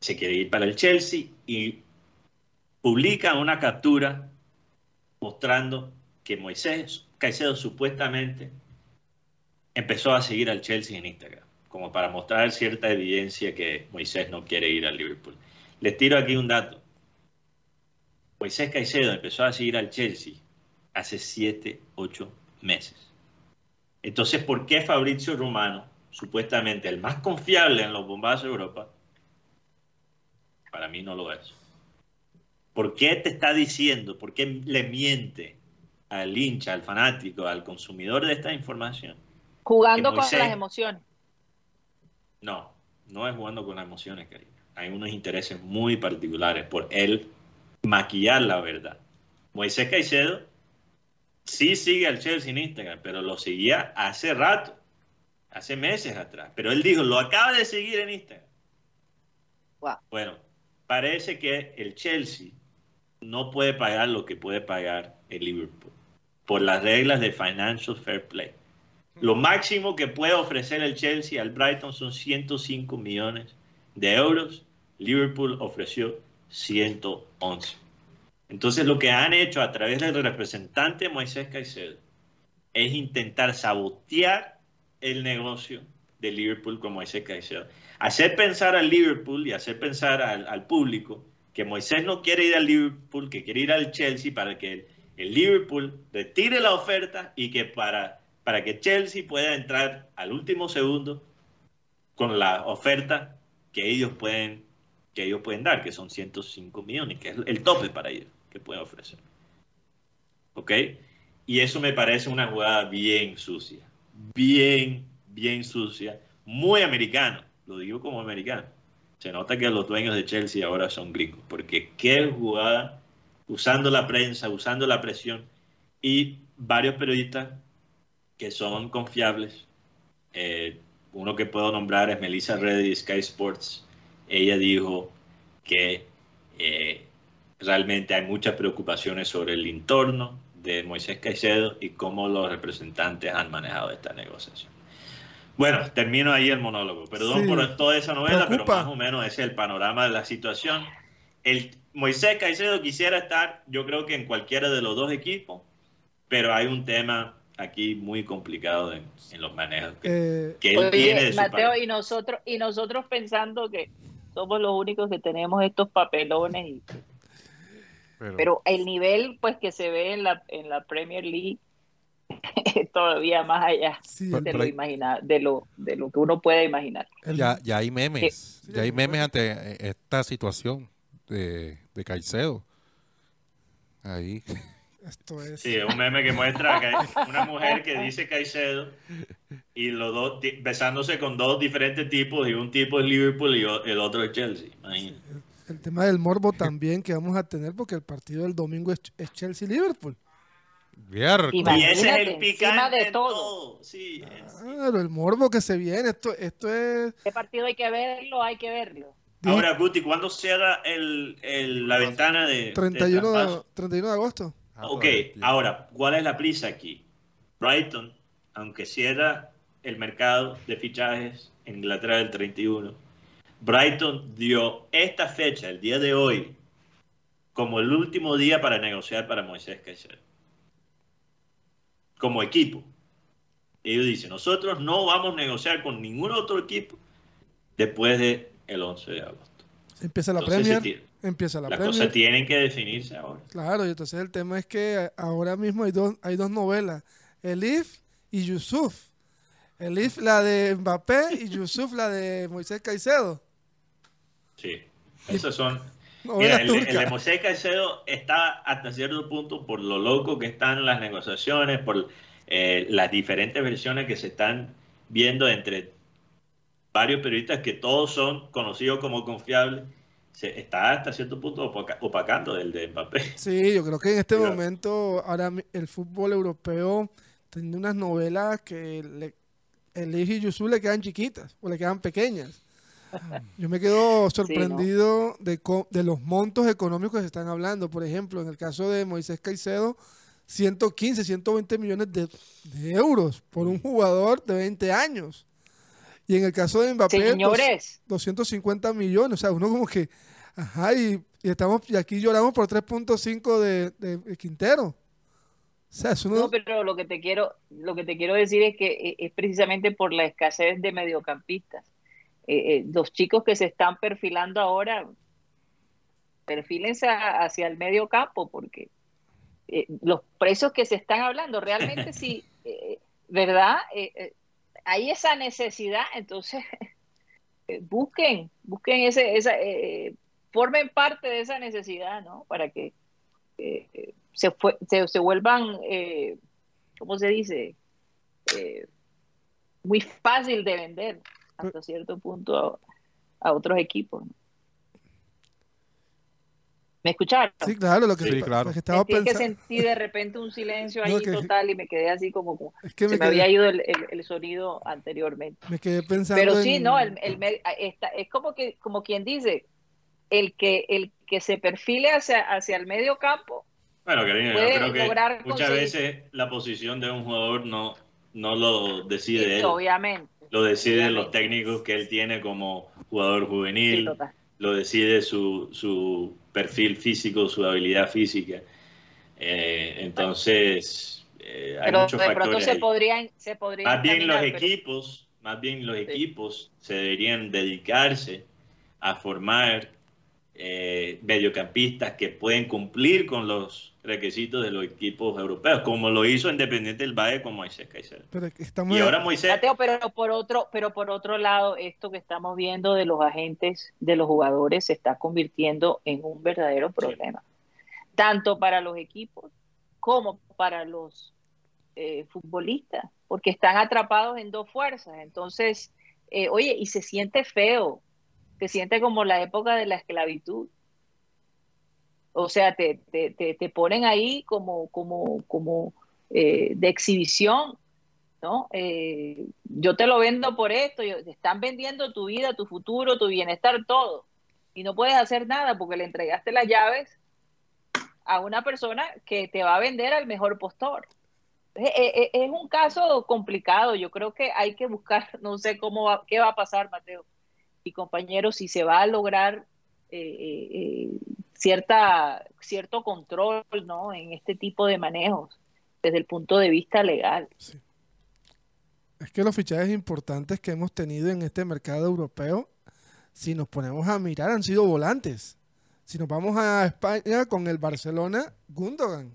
Se quiere ir para el Chelsea y publica una captura mostrando que Moisés Caicedo supuestamente empezó a seguir al Chelsea en Instagram, como para mostrar cierta evidencia que Moisés no quiere ir al Liverpool. Les tiro aquí un dato. Moisés Caicedo empezó a seguir al Chelsea hace 7, 8 meses. Entonces, ¿por qué Fabrizio Romano supuestamente el más confiable en los bombazos de Europa, para mí no lo es. ¿Por qué te está diciendo, por qué le miente al hincha, al fanático, al consumidor de esta información?
Jugando con las emociones.
No, no es jugando con las emociones, Karina. Hay unos intereses muy particulares por él maquillar la verdad. Moisés Caicedo sí sigue al Chelsea en Instagram, pero lo seguía hace rato hace meses atrás. Pero él dijo, lo acaba de seguir en Instagram. Bueno, parece que el Chelsea no puede pagar lo que puede pagar el Liverpool por las reglas de Financial Fair Play. Lo máximo que puede ofrecer el Chelsea al Brighton son 105 millones de euros. Liverpool ofreció 111. Entonces lo que han hecho a través del representante Moisés Caicedo es intentar sabotear el negocio de Liverpool como ese Caicedo. Hacer pensar al Liverpool y hacer pensar al, público que Moisés no quiere ir al Liverpool, que quiere ir al Chelsea para que el, Liverpool retire la oferta y que para, para que Chelsea pueda entrar al último segundo con la oferta que ellos pueden que ellos pueden dar, que son 105 millones, que es el tope para ellos que pueden ofrecer. ¿Ok? Y eso me parece una jugada bien sucia bien, bien sucia, muy americano, lo digo como americano. Se nota que los dueños de Chelsea ahora son gringos, porque qué jugada, usando la prensa, usando la presión, y varios periodistas que son confiables. Eh, uno que puedo nombrar es Melissa Reddy de Sky Sports. Ella dijo que eh, realmente hay muchas preocupaciones sobre el entorno, de Moisés Caicedo y cómo los representantes han manejado esta negociación. Bueno, termino ahí el monólogo. Perdón por toda esa novela, pero más o menos ese es el panorama de la situación. El Moisés Caicedo quisiera estar, yo creo que en cualquiera de los dos equipos, pero hay un tema aquí muy complicado en, los manejos que,
eh, él tiene de Mateo, y nosotros, y nosotros pensando que somos los únicos que tenemos estos papelones y pero, el nivel pues que se ve en la, en la Premier League todavía más allá de, lo imagina, de, lo, de lo que uno puede imaginar.
Ya, ya hay memes, ya hay memes ante eh, esta situación de, de Caicedo. Ahí.
Esto es.
Sí, es un meme que muestra que hay una mujer que dice Caicedo y los dos besándose con dos diferentes tipos y un tipo es Liverpool y el otro es Chelsea. Imagínate.
El tema del morbo también que vamos a tener porque el partido del domingo es, es Chelsea-Liverpool.
Miércoles.
Y ese es el picante
de todo.
todo. Sí,
Claro, el morbo que se viene. Esto, esto es.
Este partido hay que verlo, hay que verlo.
Ahora, Guti, ¿cuándo cierra el, el- la ventana de, de
31 de,
traspaso?
31 de agosto.
Ah,
Ok, ahora, ¿cuál es la prisa aquí? Brighton, aunque cierra el mercado de fichajes en Inglaterra del 31, Brighton dio esta fecha, el día de hoy, como el último día para negociar para Moisés Caicedo. Como equipo. Ellos dicen, nosotros no vamos a negociar con ningún otro equipo después del 11 de agosto.
Empieza la
Entonces,
Premier.
tiene-
Empieza la
Las
Premier.
cosas tienen que definirse ahora.
Claro, y entonces el tema es que ahora mismo hay dos, hay dos novelas, Elif y Yusuf. Elif la de Mbappé y Yusuf la de Moisés Caicedo.
Sí, esos son... Mira, el, el de Moisés Caicedo está hasta cierto punto por lo loco que están las negociaciones, por eh, las diferentes versiones que se están viendo entre varios periodistas que todos son conocidos como confiables. Se está hasta cierto punto opaca- opacando el de Mbappé.
Sí, yo creo que en este momento ahora el fútbol europeo tiene unas novelas que le, Elif y Yusuf le quedan chiquitas o le quedan pequeñas. Yo me quedo sorprendido de, co- de los montos económicos que se están hablando. Por ejemplo, en el caso de Moisés Caicedo, 115, 120 millones de, de euros por un jugador de 20 años. Y en el caso de Mbappé, dos-
Señores,
250 millones. O sea, uno como que, ajá, y, y estamos, y aquí lloramos por 3.5 de, de, de Quintero. O sea, es uno,
no, pero lo que te quiero, lo que te quiero decir es que eh, es precisamente por la escasez de mediocampistas. Eh, eh, los chicos que se están perfilando ahora, perfílense hacia el medio campo, porque eh, los precios que se están hablando, realmente sí, eh, ¿verdad? Hay esa necesidad, entonces busquen, busquen ese, esa, formen parte de esa necesidad, ¿no? Para que se, fue- se, se vuelvan, ¿cómo se dice? Muy fácil de vender hasta cierto punto a, a otros equipos. ¿Me escucharon?
sí, claro, lo que,
Sí,
lo
claro.
que estaba
Sentí que
pensando.
sentí de repente un silencio ahí
No, que-
total y me quedé así como, como
Es que
se
me
me había ido el, el- el sonido anteriormente.
me quedé pensando.
Pero sí,
en-
no, el, esta- es como que como quien dice, el que el que se perfile hacia, hacia el medio campo,
Bueno, Karina, yo
Puede
creo que muchas
conseguir-
veces la posición de un jugador no, no lo decide
sí,
él,
obviamente.
Lo deciden los técnicos que él tiene como jugador juvenil, lo decide su, su perfil físico, su habilidad física. Eh, entonces, eh, hay
Pero
muchos
de pronto
factores
se podrían, se podrían
Más bien los equipos, más bien los equipos se deberían dedicarse a formar eh, mediocampistas que pueden cumplir con los requisitos de los equipos europeos, como lo hizo Independiente del Valle con Moisés Caicedo.
Pero estamos
Y ahora Moisés,
Mateo, pero por otro, pero por otro lado, esto que estamos viendo de los agentes, de los jugadores, se está convirtiendo en un verdadero problema, tanto para los equipos como para los eh, futbolistas, porque están atrapados en dos fuerzas. Entonces, eh, oye, y se siente feo, se siente como la época de la esclavitud. O sea, te, te, te, te ponen ahí como, como, como eh, de exhibición ¿no? Eh, yo te lo vendo por esto, te están vendiendo tu vida, tu futuro, tu bienestar, todo. Y no puedes hacer nada porque le entregaste las llaves a una persona que te va a vender al mejor postor. Es, un caso complicado, yo creo que hay que buscar, no sé cómo va, qué va a pasar, Mateo y compañeros, si se va a lograr eh, cierta, cierto control ¿no? en este tipo de manejos desde el punto de vista legal.
Es que los fichajes importantes que hemos tenido en este mercado europeo, si nos ponemos a mirar, han sido volantes. Si nos vamos a España con el Barcelona, Gundogan,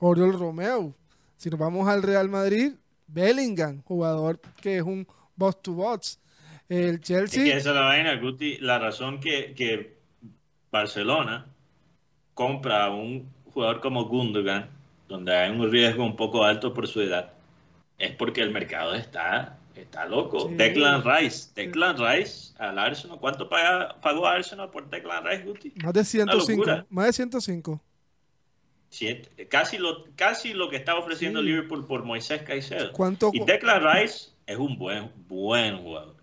Oriol Romeo. Si nos vamos al Real Madrid, Bellingham, jugador que es un box to box. El
es que
Chelsea,
esa es la vaina, Guti, la razón que, que Barcelona compra a un jugador como Gundogan donde hay un riesgo un poco alto por su edad, es porque el mercado está, está loco.
Sí.
Declan Rice, Declan Rice al Arsenal, ¿cuánto paga- pagó Arsenal por Declan Rice, Guti?
Más de 105.
locura.
Más de 105.
Siete- casi, lo, casi lo que estaba ofreciendo
Sí.
Liverpool por Moisés Caicedo.
¿Cuánto?
Y Declan Rice es un buen, buen jugador,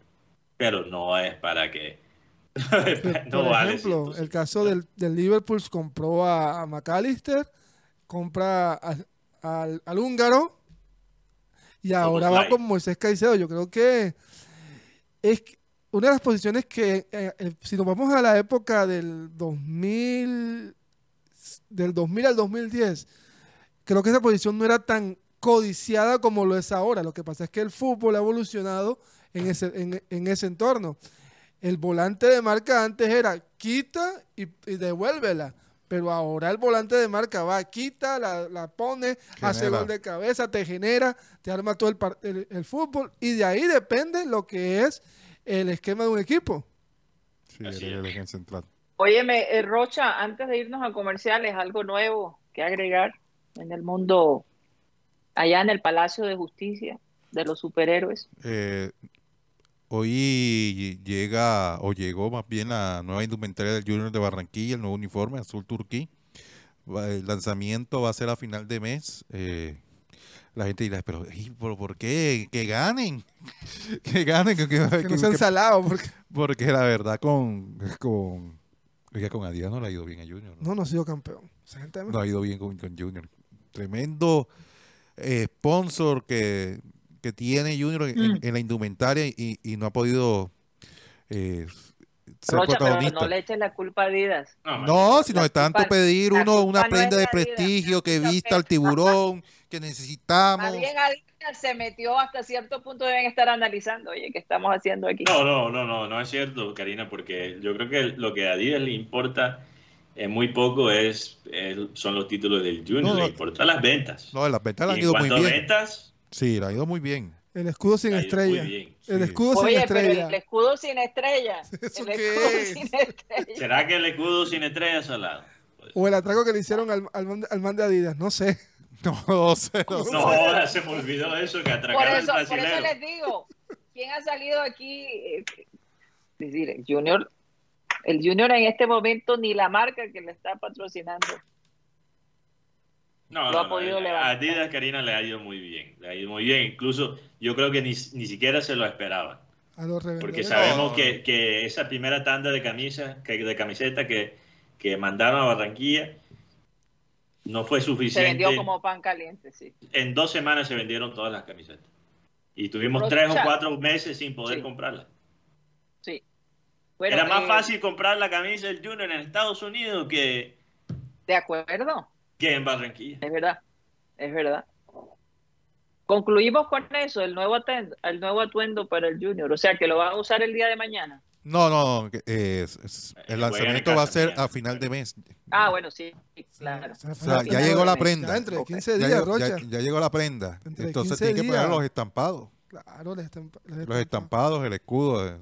pero no es para que... no
Por ejemplo,
105.
el caso del, del Liverpool compró a, a McAllister, compra a- al, al húngaro y ahora va con Moisés Caicedo. Yo creo que es una de las posiciones que, eh, eh, si nos vamos a la época del 2000, del 2000 al 2010, creo que esa posición no era tan codiciada como lo es ahora. Lo que pasa es que el fútbol ha evolucionado en ese, en, en ese entorno. El volante de marca antes era quita y, y devuélvela. Pero ahora el volante de marca va, quita, la, la pone, hace gol de cabeza, te genera, te arma todo el, par- el- el fútbol. Y de ahí depende lo que es el esquema de un equipo.
Sí,
Así
el,
es.
el eje central.
Óyeme, eh, Rocha, antes de irnos a comerciales, algo nuevo que agregar en el mundo, allá en el Palacio de Justicia de los superhéroes.
Eh, hoy llega, o llegó más bien la nueva indumentaria del Junior de Barranquilla, el nuevo uniforme azul turquí. El lanzamiento va a ser a final de mes. eh, la gente dirá, pero "Ey, ¿por, qué? Que ganen. que ganen. Que, que-
Que no sean salados, porque
porque la verdad con, con, oiga, con Adidas no le ha ido bien a Junior. ¿no?
no, no ha sido campeón.
No ha ido bien con, con Junior. Tremendo eh, sponsor que, que tiene Junior en, en-
Mm.
en la indumentaria y, y no ha podido eh, ser
Rocha, pero
protagonista.
no le eches la culpa a Adidas.
No, si no
La
es tanto
culpa-
pedir uno una
no es
prenda de
de
prestigio que vista al tiburón, que necesitamos.
Más bien Adidas se metió hasta cierto punto, deben estar analizando, oye, ¿qué estamos haciendo aquí?
No, no, no, no, no es cierto, Karina, porque yo creo que lo que a Adidas le importa eh, muy poco es, es- son los títulos del Junior,
No, no.
le importan las ventas.
No, las ventas han ido muy bien.
ventas,
Sí, le ha ido muy bien.
El escudo sin estrella. El escudo sin
Oye, pero
estrella.
el escudo sin estrella.
¿Eso
el
qué
escudo
es?
sin estrella.
¿Será que el escudo sin estrellas al lado? Pues,
O el atraco que le hicieron al, al, man- al man de Adidas. No sé.
No, no sé, no sé.
No, ahora se me olvidó eso, que
Por
atracaron al
eso, por eso les digo, ¿quién ha salido aquí? Eh, Es decir, el Junior, el Junior en este momento ni la marca que le está patrocinando.
No,
lo
no,
ha
no,
podido
a. Adidas Karina le ha ido muy bien, le ha ido muy bien. Incluso yo creo que ni, ni siquiera se lo esperaban.
A los
Porque sabemos que, que esa primera tanda de camisas, que, de camiseta que, que mandaron a Barranquilla, no fue
Se
suficiente.
vendió como pan caliente, sí.
En dos semanas se vendieron todas las camisetas. Y tuvimos tres o cuatro meses sin poder
Sí.
comprarlas.
sí. Bueno,
Era más
eh,
fácil comprar la camisa del Junior en Estados Unidos que,
De acuerdo,
que en Barranquilla.
es verdad, es verdad. Concluimos con eso, el nuevo, atuendo, el nuevo atuendo para el Junior. O sea, que lo van a usar el día de mañana.
No, no, eh, es- es-
Eh,
el lanzamiento va a ser
mañana.
a final de mes.
Ah, bueno, sí, claro.
O sea,
ya
la-
llegó la prenda.
Ya entre
Ok.
15
Ya
días,
llegó, ya-
Rocha.
ya llegó la prenda.
Entre
Entonces
15
tiene que poner
días.
los estampados.
Claro, los estampa- los
Los
estampa-
estampados, el escudo, eh,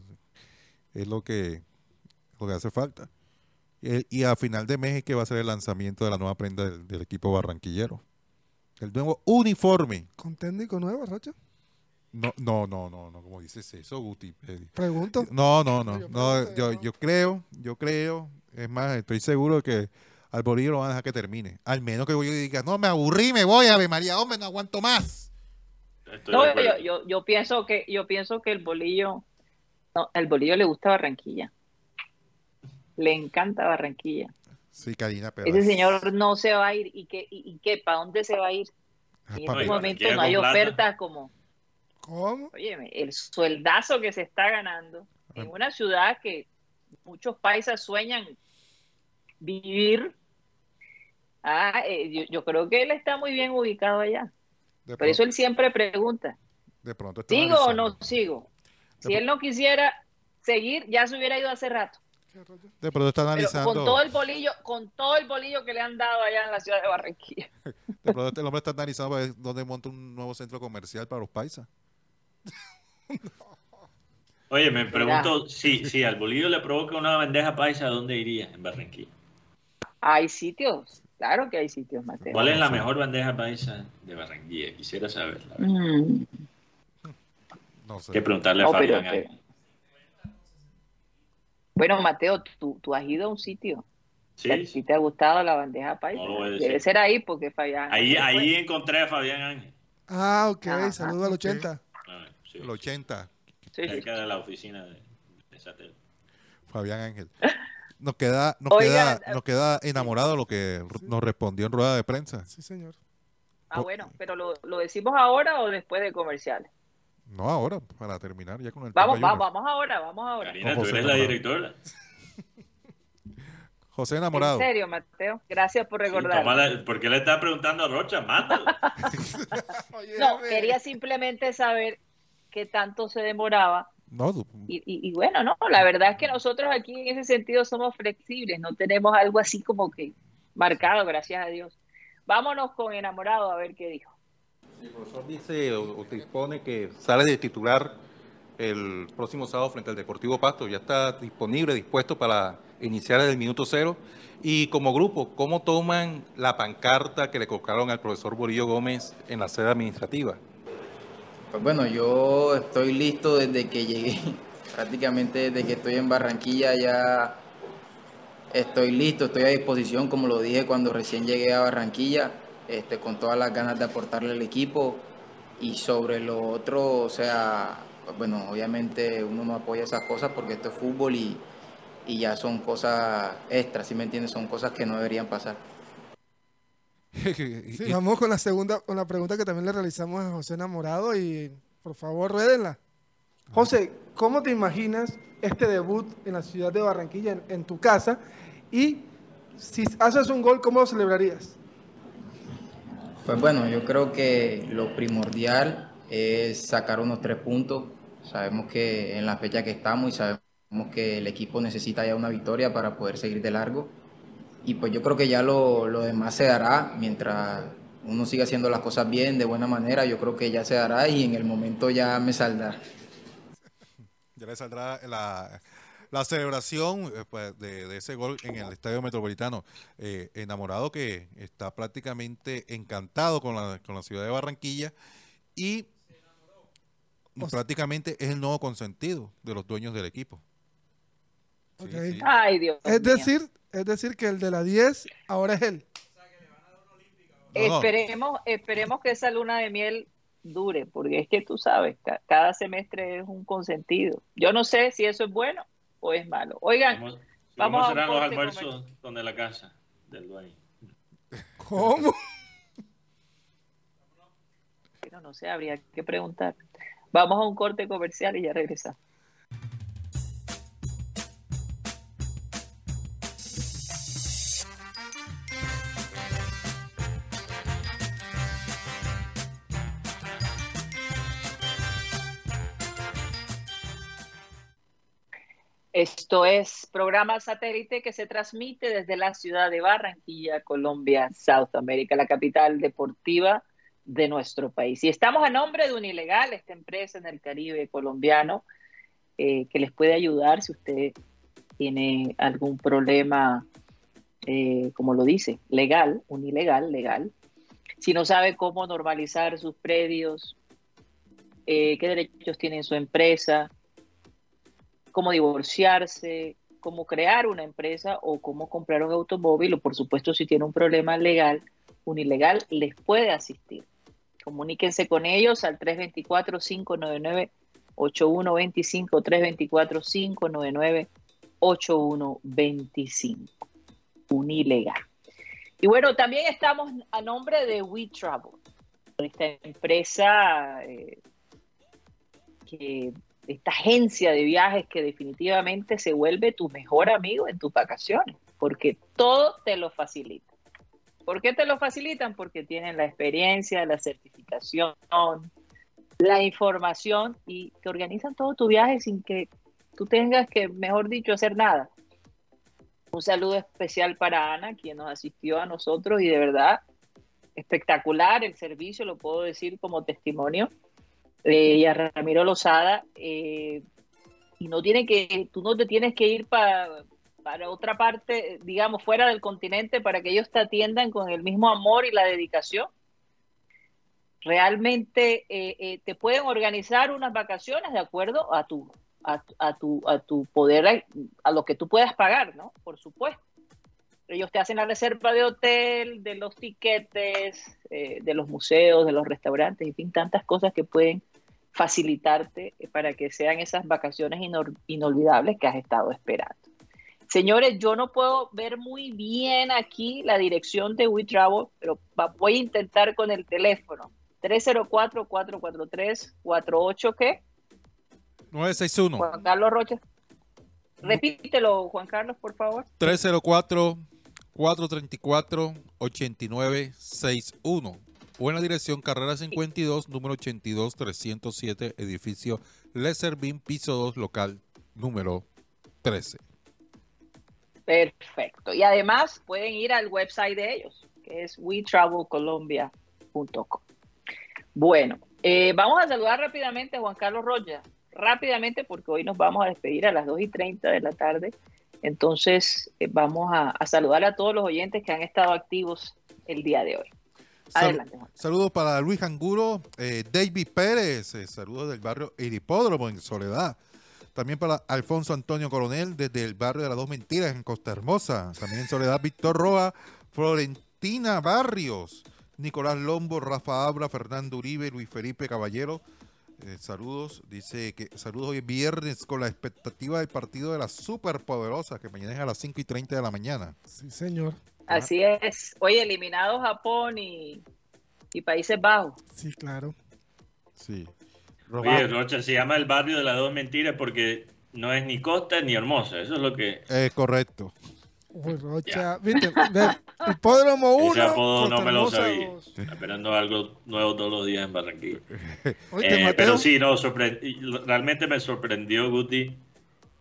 es lo que, lo que hace falta. Y, y a final de mes es que va a ser el lanzamiento de la nueva prenda del, del equipo barranquillero. El nuevo uniforme.
¿Con técnico nuevo, Rocha?
No, no, no, no, no, como dices eso, Guti. Eh,
Pregunto.
No, no, no,
Yo
no, yo,
yo
creo, yo creo, es más, estoy seguro de que al Bolillo lo van a dejar que termine. Al menos que yo diga, no, me aburrí, me voy, Ave María, hombre, no aguanto más.
Estoy
No, yo, yo, yo pienso que yo pienso que el bolillo, no, el bolillo le gusta Barranquilla. Le encanta Barranquilla.
Sí, Karina, pero
Ese
es-
señor no se va a ir y que y, y qué, ¿para dónde se va a ir?
es
En este momento no hay ofertas como,
¿Cómo?
óyeme, el sueldazo que se está ganando en una ciudad que muchos paisas sueñan vivir. Ah, eh, yo, yo creo que él está muy bien ubicado allá.
De
Por eso él siempre pregunta,
de pronto
¿sigo o no sigo? Si él no quisiera seguir, ya se hubiera ido hace rato.
De pronto está
Pero
analizando.
con todo el bolillo, con todo el bolillo que le han dado allá en la ciudad de Barranquilla.
De pronto el hombre está analizando para ver dónde monta un nuevo centro comercial para los paisas.
Oye, me pregunto si, si al Bolillo le provoca una bandeja paisa, ¿a dónde iría? En Barranquilla.
Hay sitios, Claro que hay sitios, Mateo.
¿Cuál es la mejor bandeja paisa de Barranquilla? Quisiera saberla.
Mm,
No sé.
Que preguntarle a
pero-
Fabián.
pero- Bueno, Mateo, tú, tú has ido a un sitio.
Sí,
¿A ti te ha gustado la bandeja paisa?
No.
Debe ser ahí porque Fabián.
Ahí,
no
ahí encontré a Fabián Ángel.
Ah, ok,
Ajá,
saludo al
ok.
80.
Ah, sí,
El 80,
Sí, sí.
cerca de la oficina de, de satélite.
Fabián Ángel. Nos queda, nos
Oigan,
queda, nos queda enamorado lo que nos respondió en rueda de prensa.
Sí, señor.
Ah, bueno, pero lo, lo decimos ahora o después de comerciales.
No ahora, para terminar ya con el
Vamos,
tema
vamos, vamos ahora, vamos ahora.
Karina, tú
José
eres la
Enamorado.
directora.
José
En
enamorado.
serio, Mateo. Gracias por
Sí,
recordar.
tómala- ¿Por qué le estás preguntando a Rocha? Mándalo.
no, quería simplemente saber qué tanto se demoraba.
No, tú-
Y, y- y bueno, no, la verdad es que nosotros aquí en ese sentido somos flexibles, no tenemos algo así como que marcado, gracias a Dios. Vámonos con enamorado a ver qué dijo.
El profesor dice o, dispone que sale de titular el próximo sábado frente al Deportivo Pasto. Ya está disponible, dispuesto para iniciar el minuto cero. Y como grupo, ¿cómo toman la pancarta que le colocaron al profesor Borillo Gómez en la sede administrativa?
Pues bueno, yo estoy listo desde que llegué, prácticamente desde que estoy en Barranquilla ya estoy listo, estoy a disposición, como lo dije cuando recién llegué a Barranquilla, este, con todas las ganas de aportarle al equipo y sobre lo otro, o sea, bueno, obviamente uno no apoya esas cosas porque esto es fútbol y, y ya son cosas extras, ¿sí me entiendes? Son cosas que no deberían pasar.
Sí, vamos con la segunda, con la pregunta que también le realizamos a José Enamorado y por favor, ruédenla. José, ¿cómo te imaginas este debut en la ciudad de Barranquilla, en, en tu casa? Y si haces un gol, ¿cómo lo celebrarías?
Pues bueno, yo creo que lo primordial es sacar unos tres puntos. Sabemos que en la fecha que estamos y sabemos que el equipo necesita ya una victoria para poder seguir de largo. Y pues yo creo que ya lo, lo demás se dará mientras uno siga haciendo las cosas bien, de buena manera. Yo creo que ya se dará y en el momento ya me saldrá.
ya le saldrá la, la celebración eh, pues, de, de ese gol en el Estadio Metropolitano. Eh, enamorado que está prácticamente encantado con la, con la ciudad de Barranquilla y prácticamente es el nuevo consentido de los dueños del equipo. Sí,
Ok.
sí.
Ay, Dios
Es
mío.
decir, es decir que el de la 10 ahora es él.
No, no.
Esperemos, esperemos que esa luna de miel dure, porque es que tú sabes, ca- cada semestre es un consentido. Yo no sé si eso es bueno o es malo. Oigan,
¿Cómo,
Vamos
cómo
a un
serán los almuerzos donde la casa del dueño?
¿Cómo?
pero no sé, habría que preguntar. Vamos a un corte comercial y ya regresamos. Esto es programa satélite que se transmite desde la ciudad de Barranquilla, Colombia, South America, la capital deportiva de nuestro país. Y estamos a nombre de Unilegal, esta empresa en el Caribe colombiano, eh, que les puede ayudar si usted tiene algún problema, eh, como lo dice, legal, unilegal, legal. Si no sabe cómo normalizar sus predios, eh, qué derechos tiene su empresa, cómo divorciarse, cómo crear una empresa o cómo comprar un automóvil, o por supuesto si tiene un problema legal, Unilegal les puede asistir. Comuníquense con ellos al 324-599-8125, 324-599-8125. Unilegal. Y bueno, también estamos a nombre de WeTravel, esta empresa eh, que esta agencia de viajes que definitivamente se vuelve tu mejor amigo en tus vacaciones, porque todo te lo facilita. ¿Por qué te lo facilitan? Porque tienen la experiencia, la certificación, la información y te organizan todo tu viaje sin que tú tengas que, mejor dicho, hacer nada. Un saludo especial para Ana, quien nos asistió a nosotros y de verdad espectacular el servicio, lo puedo decir como testimonio eh, y a Ramiro Lozada, eh, y no tiene que, tú no te tienes que ir para para otra parte, digamos, fuera del continente, para que ellos te atiendan con el mismo amor y la dedicación. Realmente eh, eh, te pueden organizar unas vacaciones de acuerdo a tu, a, a tu, a tu poder, a lo que tú puedas pagar, ¿no? Por supuesto. Ellos te hacen la reserva de hotel, de los tiquetes, eh, de los museos, de los restaurantes, en fin, tantas cosas que pueden facilitarte para que sean esas vacaciones inol- inolvidables que has estado esperando. Señores, yo no puedo ver muy bien aquí la dirección de WeTravel, pero voy a intentar con el teléfono. 304-443-48, ¿qué?
961
Juan Carlos Rocha. Repítelo, Juan Carlos, por favor.
304-434-8961 o en la dirección Carrera 52, número 82, 307, edificio Lesser Bean, piso 2, local número 13.
Perfecto. Y además pueden ir al website de ellos, que es wetravelcolombia.com. Bueno, eh, vamos a saludar rápidamente a Juan Carlos Roya, rápidamente porque hoy nos vamos a despedir a las 2 y 30 de la tarde. Entonces eh, vamos a, a saludar a todos los oyentes que han estado activos el día de hoy. Adelante,
saludos para Luis Anguro, eh, David Pérez, eh, saludos del barrio El Hipódromo en Soledad. También para Alfonso Antonio Coronel desde el barrio de las Dos Mentiras en Costa Hermosa. También en Soledad Víctor Roa, Florentina Barrios, Nicolás Lombo, Rafa Abra, Fernando Uribe, Luis Felipe Caballero. Eh, saludos, dice que saludos hoy es viernes con la expectativa del partido de las superpoderosas que mañana es a las 5 y 30 de la mañana.
Sí, señor.
Así es. Oye, eliminados Japón y, y Países Bajos.
Sí, claro.
Sí.
Oye, Rocha, se llama el barrio de las dos mentiras porque no es ni costa ni hermosa. Eso es lo que.
Eh, correcto.
Uy, Rocha. ¿Viste? Ve, Hipódromo 1.
Ese apodo no me lo sabía. Esperando algo nuevo todos los días en Barranquilla. Eh, pero sí, no, sorpre- realmente me sorprendió, Guti,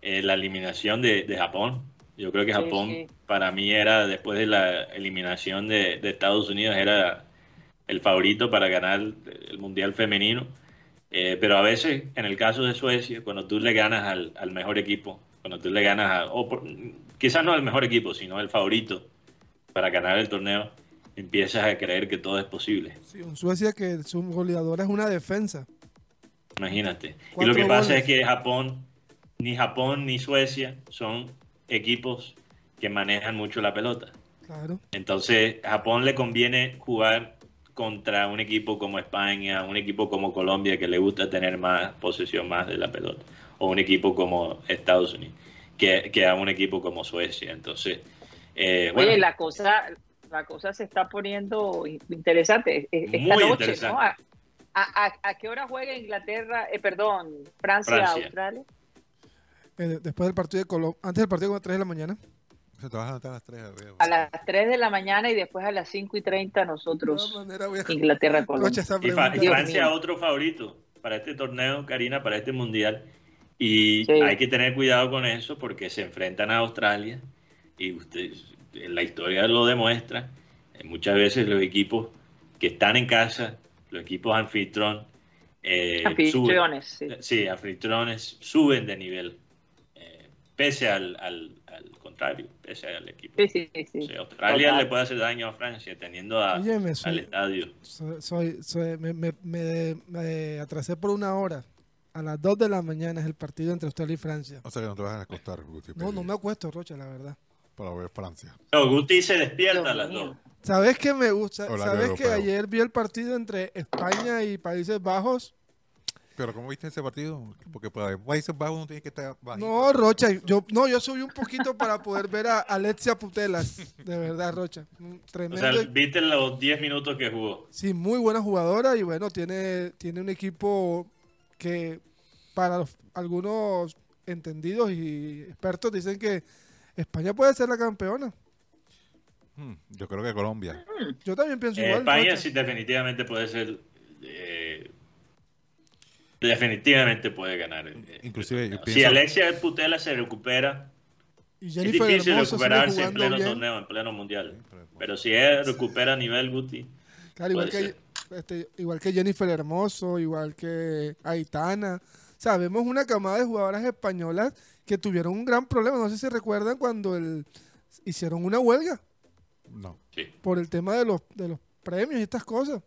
eh, la eliminación de, de Japón. Yo creo que Japón,
sí.
para mí, era, después de la eliminación de, de Estados Unidos, era el favorito para ganar el Mundial Femenino. Eh, pero a veces, en el caso de Suecia, cuando tú le ganas al, al mejor equipo, cuando tú le ganas a, o por- quizás no al mejor equipo, sino el favorito para ganar el torneo, empiezas a creer que todo es posible.
Sí, un Suecia que su goleadora es una defensa.
Imagínate. Y lo que pasa
goles.
es que Japón, ni Japón ni Suecia son equipos que manejan mucho la pelota.
Claro.
Entonces, a Japón le conviene jugar contra un equipo como España, un equipo como Colombia que le gusta tener más posesión más de la pelota, o un equipo como Estados Unidos, que, que a un equipo como Suecia. Entonces, eh, bueno,
Oye, la cosa, la cosa se está poniendo interesante. Eh, Esta
Muy
noche,
interesante.
¿no? ¿A, a, a- a qué hora juega Inglaterra? Eh, perdón, Francia,
Francia.
Australia.
Eh, después del partido de Colombia. Antes del partido con las 3 de la mañana.
Se trabajan hasta las 3.
A las 3 de la mañana y después a las 5 y 30
De
nosotros,
a-
Inglaterra, Colombia.
Y, Francia otro favorito para este torneo, Karina, para este mundial. Y
Sí.
hay que tener cuidado con eso porque se enfrentan a Australia y usted, la historia lo demuestra. eh, Muchas veces los equipos que están en casa, los equipos anfitrión, eh,
Anfitriones, sí.
suben, sí, anfitriones suben de nivel, pese al, al- al contrario, pese al equipo.
Sí, sí, sí.
O sea, Australia
Total.
le puede hacer daño a Francia teniendo a-
Óyeme,
al
soy,
estadio.
soy, soy- soy- me, me- me- me atrasé por una hora. A las 2 de la mañana es el partido entre Australia y Francia.
O sea que no te vas a acostar, Guti,
No, no me acuesto, Rocha, la verdad.
para ver Francia.
No, Guti se despierta a
Dios
las
mío.
dos.
¿Sabes qué me gusta?
Hola,
¿Sabes que ayer vi el partido entre España y Países Bajos?
Pero ¿cómo viste ese partido? Porque para Países Bajos uno tiene que estar bajito.
No, Rocha, yo no, yo subí un poquito para poder ver a Alexia Putelas, de verdad, Rocha.
O
Tremendo.
sea, viste los 10 minutos que jugó.
Sí, muy buena jugadora y bueno, tiene, tiene un equipo que para los- algunos entendidos y expertos dicen que España puede ser la campeona.
Hmm, yo creo que Colombia.
Yo también pienso
Eh,
igual.
España
Rocha.
sí definitivamente puede ser... eh, definitivamente puede ganar.
Inclusive,
el. Si
pienso-
Alexia Putela se recupera,
Y
es difícil
Hermoso
recuperarse en pleno
bien.
torneo, en pleno mundial. Pero si él recupera a nivel Guti,
Claro, igual
puede
que, este, igual que Jennifer Hermoso, igual que Aitana. Sabemos una camada de jugadoras españolas que tuvieron un gran problema. No sé si recuerdan cuando el, hicieron una huelga
No.
Sí.
por el tema de los, de los premios y estas cosas.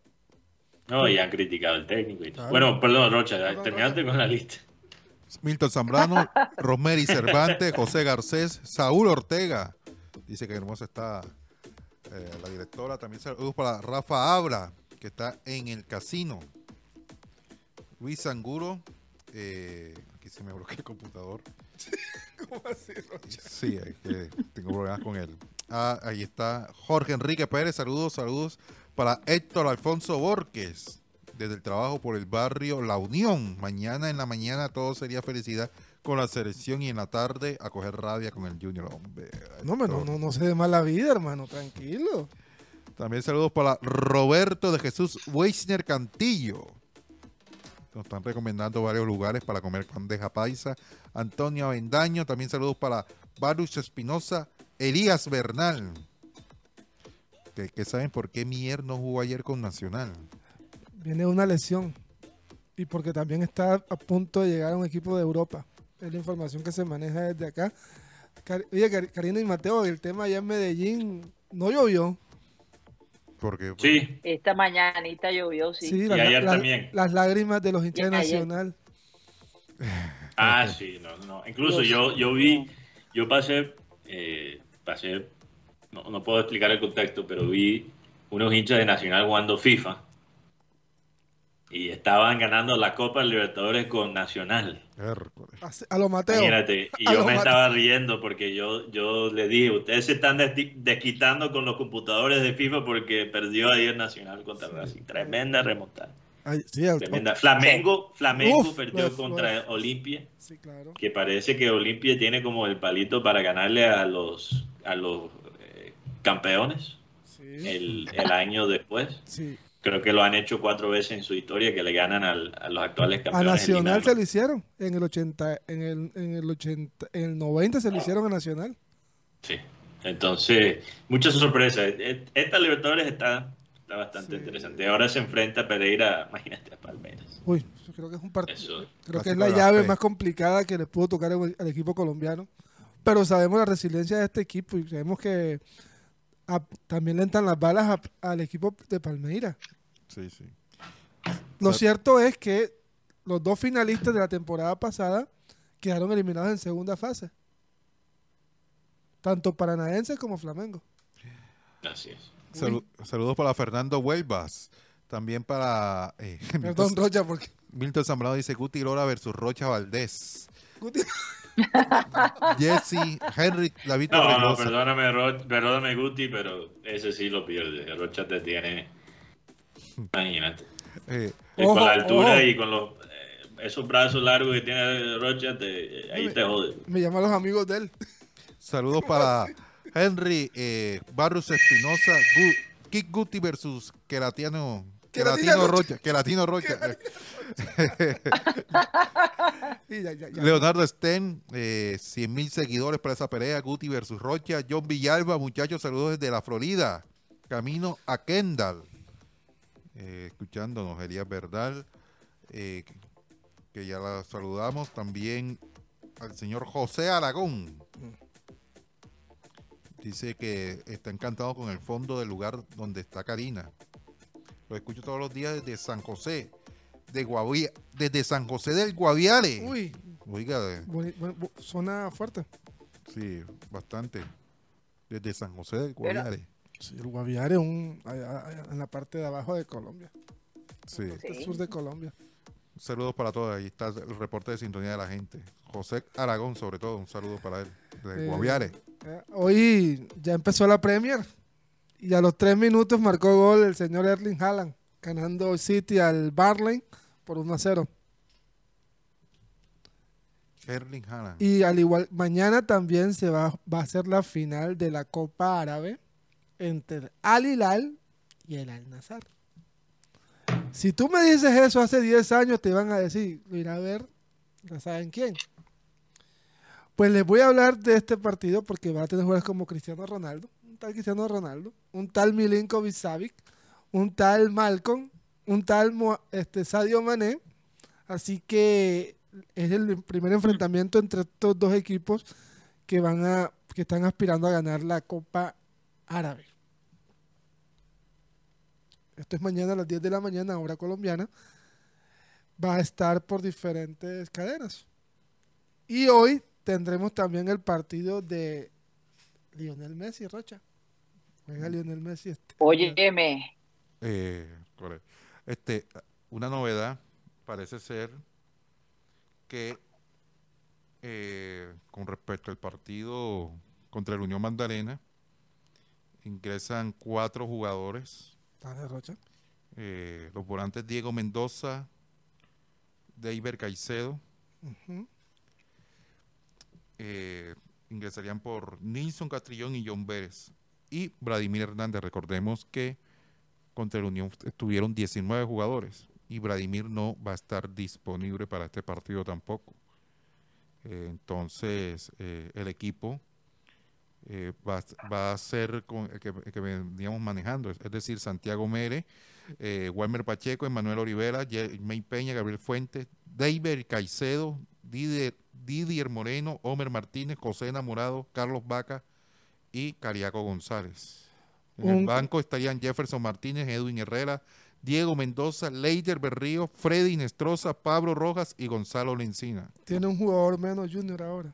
No, y han criticado al técnico y todo.
Claro.
Bueno, perdón, Rocha,
Perdón,
terminaste con la lista.
Milton Zambrano, Rosemary Cervantes, José Garcés, Saúl Ortega. Dice que hermosa está eh, la directora. También saludos para Rafa Abra, que está en el casino. Luis Sanguro. eh, aquí se me bloquea el computador.
¿Cómo así, Rocha?
Sí, es que tengo problemas con él. Ah, ahí está Jorge Enrique Pérez. Saludos, saludos para Héctor Alfonso Borges. Desde el trabajo por el barrio La Unión. Mañana en la mañana todo sería felicidad con la selección y en la tarde a coger rabia con el Junior. Hombre,
No, no, no, no se dé mala vida, hermano, tranquilo.
También saludos para Roberto de Jesús Weisner Cantillo. Nos están recomendando varios lugares para comer bandeja paisa. Antonio Avendaño. También saludos para Baruch Espinosa, Elías Bernal. Que, que saben por qué Mier no jugó ayer con Nacional.
Viene una lesión. Y porque también está a punto de llegar a un equipo de Europa. Es la información que se maneja desde acá. Car- Oye, Car- Karina y Mateo, el tema allá en Medellín no llovió.
Porque
Sí,
Esta mañanita llovió, sí.
Sí,
Y ayer también.
Las lágrimas de los hinchas de. Nacional.
Ah, sí, no, no. Incluso yo, yo vi, yo pasé, eh, pasé, no, no puedo explicar el contexto, pero vi unos hinchas de Nacional jugando FIFA y estaban ganando la Copa Libertadores con Nacional.
A lo Mateo.
Imagínate, y
A
yo me
Mateo.
estaba riendo porque yo, yo le dije, ustedes se están desqui- desquitando con los computadores de FIFA porque perdió ayer Nacional contra Racing. Tremenda remontada.
Ay, sí,
Tremenda. Flamengo, Flamengo
Uf,
perdió
uf,
contra Olimpia.
sí, claro.
que parece que Olimpia tiene como el palito para ganarle a los a los campeones
Sí,
el, el año después.
sí.
Creo que lo han hecho cuatro veces en su historia que le ganan al- a los actuales
A
campeones.
Nacional se lo hicieron. En el 80, en el, en el 80, en el 90 se lo hicieron a Nacional.
Sí. Entonces, muchas sorpresas. E- Esta Libertadores está, está bastante
Sí.
interesante. Ahora se enfrenta Pereira, imagínate, a Palmeiras.
Uy, yo creo que es un partido. Creo que es la llave
fe.
más complicada que le pudo tocar al equipo colombiano. Pero sabemos la resiliencia de este equipo y sabemos que a- también le entran las balas a- al equipo de Palmeiras.
Sí, sí.
Lo
O sea-
cierto es que los dos finalistas de la temporada pasada quedaron eliminados en segunda fase. Tanto Paranaense como Flamengo.
Así es.
Salu- saludos para Fernando Huelvas. También para eh,
Perdón,
Milton,
Rocha, porque
Milton Zambrano dice Guti Lora versus Rocha Valdés.
Guti-
Jesse, Henry, David
No, no, perdóname, Ro- perdóname, Guti, pero ese sí lo pierde. Rocha te tiene. Imagínate.
Eh,
Y con la altura
ojo.
y con los, eh, esos brazos largos que tiene Rocha, te, ahí te jode.
me llaman los amigos de él.
saludos para Henry eh, Barros Espinosa, Gu- Kik Guti versus Queratiano.
Queratina
Queratino
Rocha.
Rocha. Queratino Rocha. Leonardo Sten, eh, 100 mil seguidores para esa pelea. Guti versus Rocha. John Villalba, muchachos, saludos desde la Florida. Camino a Kendall. Eh, escuchándonos, Elías Verdal, eh, que- que ya la saludamos. También al señor José Aragón. Dice que está encantado con el fondo del lugar donde está Karina. Lo escucho todos los días desde San José, de Guavia, desde San José del Guaviare.
Uy,
Oiga,
bu- suena fuerte.
sí, bastante. Desde San José del Guaviare.
Sí, el Guaviare un, allá- allá en la parte de abajo de Colombia,
Sí.
el
Sí.
sur de Colombia.
Saludos para todos. Ahí está el reporte de sintonía de la gente. José Aragón, sobre todo, un saludo para él. De
Eh,
Guaviare.
Eh, Hoy ya empezó la Premier y a los tres minutos marcó gol el señor Erling Haaland, ganando City al Barley por 1 a 0.
Erling Haaland.
Y al igual, mañana también se va, va a hacer la final de la Copa Árabe entre Al Hilal y el Al Nazar. Si tú me dices eso hace 10 años, te iban a decir, lo irá a ver, ya saben quién. Pues les voy a hablar de este partido porque va a tener jugadores como Cristiano Ronaldo, tal Cristiano Ronaldo, un tal Milinkovic Savic, un tal Malcolm, un tal este, Sadio Mané. Así que es el primer enfrentamiento entre estos dos equipos que van a que están aspirando a ganar la Copa Árabe. Esto es mañana a las 10 de la mañana, hora colombiana. Va a estar por diferentes cadenas. Y hoy tendremos también el partido de Lionel Messi, Rocha. Juega Lionel Messi. Este,
Óyeme,
Eh. Este, una novedad parece ser que eh, con respecto al partido contra el Unión Magdalena, ingresan cuatro jugadores.
Rocha.
eh, los volantes Diego Mendoza, Deiber Caicedo, eh, ingresarían por Nilson Castrillón y John Vélez. Y Vladimir Hernández, recordemos que contra el Unión estuvieron 19 jugadores y Vladimir no va a estar disponible para este partido tampoco. Eh, entonces, eh, el equipo eh, va, va a ser el que, que veníamos manejando, es, decir, Santiago Mere, Walmer Pacheco, Emanuel Olivera, Jermaine Peña, Gabriel Fuentes, David Caicedo, Didier, Didier Moreno, Homer Martínez, José Enamorado, Carlos Vaca y Cariaco González. En el banco estarían Jefferson Martínez, Edwin Herrera, Diego Mendoza, Leider Berrío, Freddy Nestroza, Pablo Rojas y Gonzalo Lencina.
Tiene un jugador menos junior ahora.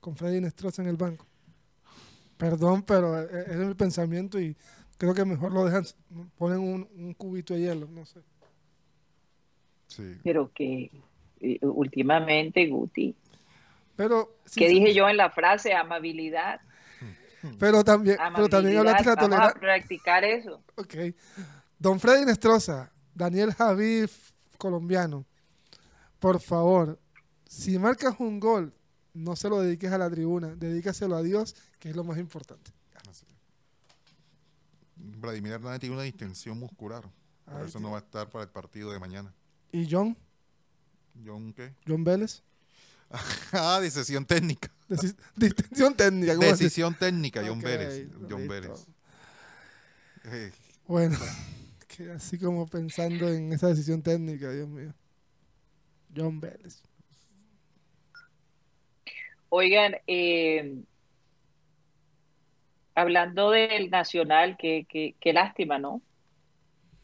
Con Freddy Nestroza en el banco. Perdón, pero e- e- es el pensamiento y creo que mejor lo dejan. Ponen un, un cubito de hielo, no sé.
Sí.
pero que eh, últimamente, Guti,
Pero, sí,
que
sí,
dije yo en la frase amabilidad,
pero también, pero también hablaste de la tolerancia.
practicar eso.
Ok. Don Freddy Nestroza, Daniel Javid, colombiano. Por favor, si marcas un gol, no se lo dediques a la tribuna, dedícaselo a Dios, que es lo más importante.
Vladimir Hernández tiene una distensión muscular. Por eso no va a estar para el partido de mañana.
¿Y John?
¿John qué?
John Vélez.
ah, decisión técnica.
Deci- Distinción técnica.
Decisión técnica, John
Ok,
Vélez. John. Vélez. Eh,
Bueno, que así como pensando en esa decisión técnica, Dios mío. John Vélez.
Oigan, eh, hablando del Nacional, qué, qué, qué lástima, ¿no?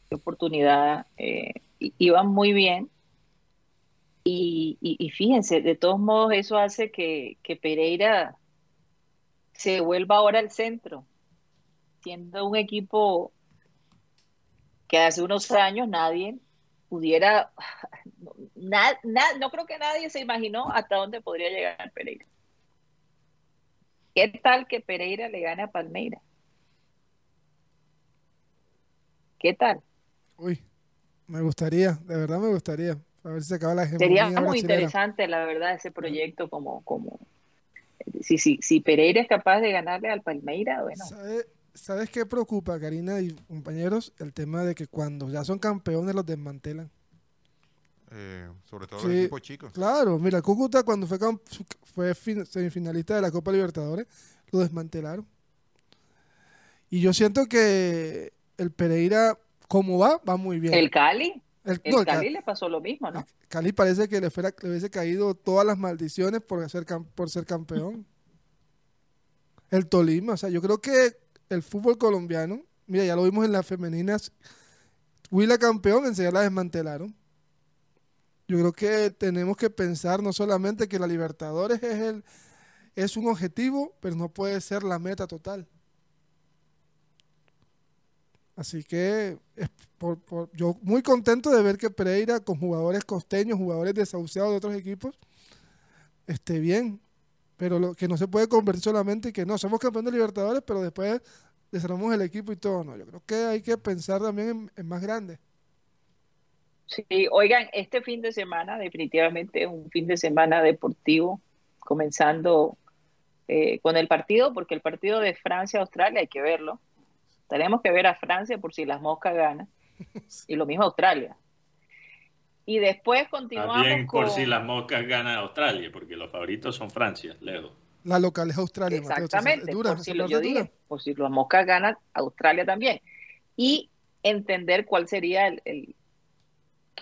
Qué oportunidad. eh, iban muy bien. Y, fíjense, de todos modos, eso hace que, Pereira se vuelva ahora el centro, siendo un equipo que hace unos años nadie pudiera, no creo que nadie se imaginó hasta dónde podría llegar Pereira. ¿Qué tal que Pereira le gane a Palmeira? ¿Qué tal?
Uy, me gustaría, de verdad me gustaría. A ver si se acaba la
Sería muy interesante, la verdad, ese proyecto como, como si, si, si Pereira es capaz de ganarle al Palmeira, bueno,
¿Sabe- ¿Sabes qué preocupa, Karina y compañeros? El tema de que cuando ya son campeones los desmantelan.
eh, sobre todo
Sí.
los equipos chicos.
Claro, mira, Cúcuta cuando fue, cam- fue fin- semifinalista de la Copa Libertadores, lo desmantelaron. Y yo siento que el Pereira, como va, va muy bien.
el Cali,
El-
el
no, el
Cali
Ca-
le pasó lo mismo, ¿no?
Cali parece que le, fuera, le hubiese caído todas las maldiciones por ser, por ser campeón. El Tolima, o sea, yo creo que el fútbol colombiano, mira, ya lo vimos en las femeninas, Huila campeón, enseguida la desmantelaron. Yo creo que tenemos que pensar no solamente que la Libertadores es, el, es un objetivo, pero no puede ser la meta total. Así que es por- por- yo muy contento de ver que Pereira con jugadores costeños, jugadores desahuciados de otros equipos, esté bien. Pero lo que no se puede convertir solamente que no, somos campeones de Libertadores, pero después desarmamos el equipo y todo. No, yo creo que hay que pensar también en, en más grande.
Sí, oigan, este fin de semana definitivamente es un fin de semana deportivo, comenzando eh, con el partido, porque el partido de Francia-Australia hay que verlo. Tenemos que ver a Francia por si las moscas ganan, y lo mismo Australia. Y después continuamos
También por
con...
si las moscas ganan Australia, porque los favoritos son Francia, lejos.
La local es Australia,
Exactamente,
dura,
por si lo,
parte
yo
es dura.
dije, por si las moscas ganan, Australia también. Y entender cuál sería el, el-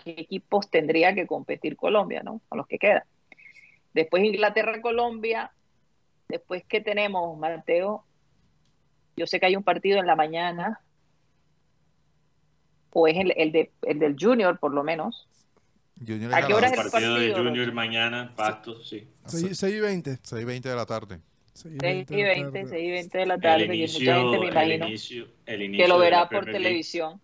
qué equipos tendría que competir Colombia, ¿no? Con los que quedan. Después Inglaterra-Colombia. Después, ¿qué tenemos, Mateo? Yo sé que hay un partido en la mañana, o es el, el de, el del Junior, por lo menos.
Junior
¿A qué hora es el
partido de
partido,
Junior
Rocha?
mañana, Pasto, sí.
6, y 20.
6 y 20 de la tarde.
6 y
6 y
de la
20,
tarde.
6 y 20 de la tarde,
El
que
inicio,
mucha gente me
el
imagino
inicio, el
que
inicio
lo
de la
verá por
League.
televisión,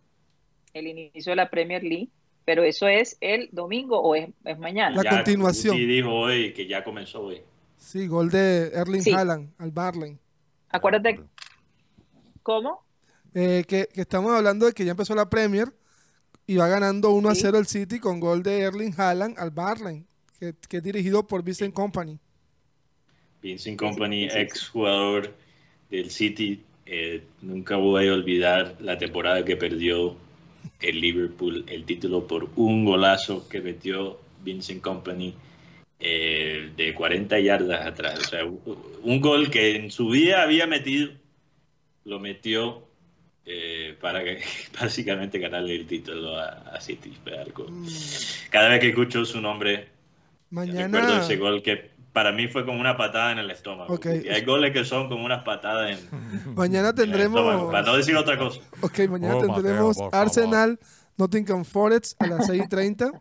el inicio de la Premier League, pero eso es el domingo o es, es mañana.
La
Ya
continuación.
Guti dijo hoy que ya comenzó hoy.
Sí, gol de Erling
Sí.
Haaland al Barley.
Acuérdate, ¿cómo?
Eh, que, que estamos hablando de que ya empezó la Premier y va ganando 1 a
Sí.
0 el City con gol de Erling Haaland al Barley, que, que es dirigido por Vincent Company.
Vincent Company, ex jugador del City, eh, nunca voy a olvidar la temporada que perdió el Liverpool el título por un golazo que metió Vincent Company eh, de 40 yardas atrás. O sea, un, gol que en su vida había metido, metió eh, para que- básicamente ganarle el título a, a City. Algo- Cada vez que escucho su nombre, Recuerdo
Mañana,
ese gol que para mí fue como una patada en el estómago.
Ok.
Y hay goles que son como unas patadas en,
mañana
en el estómago,
tendremos,
para no decir otra cosa.
ok, mañana
Oh, Mateo,
tendremos
favor.
Arsenal, Nottingham Forest a las 6 y 30.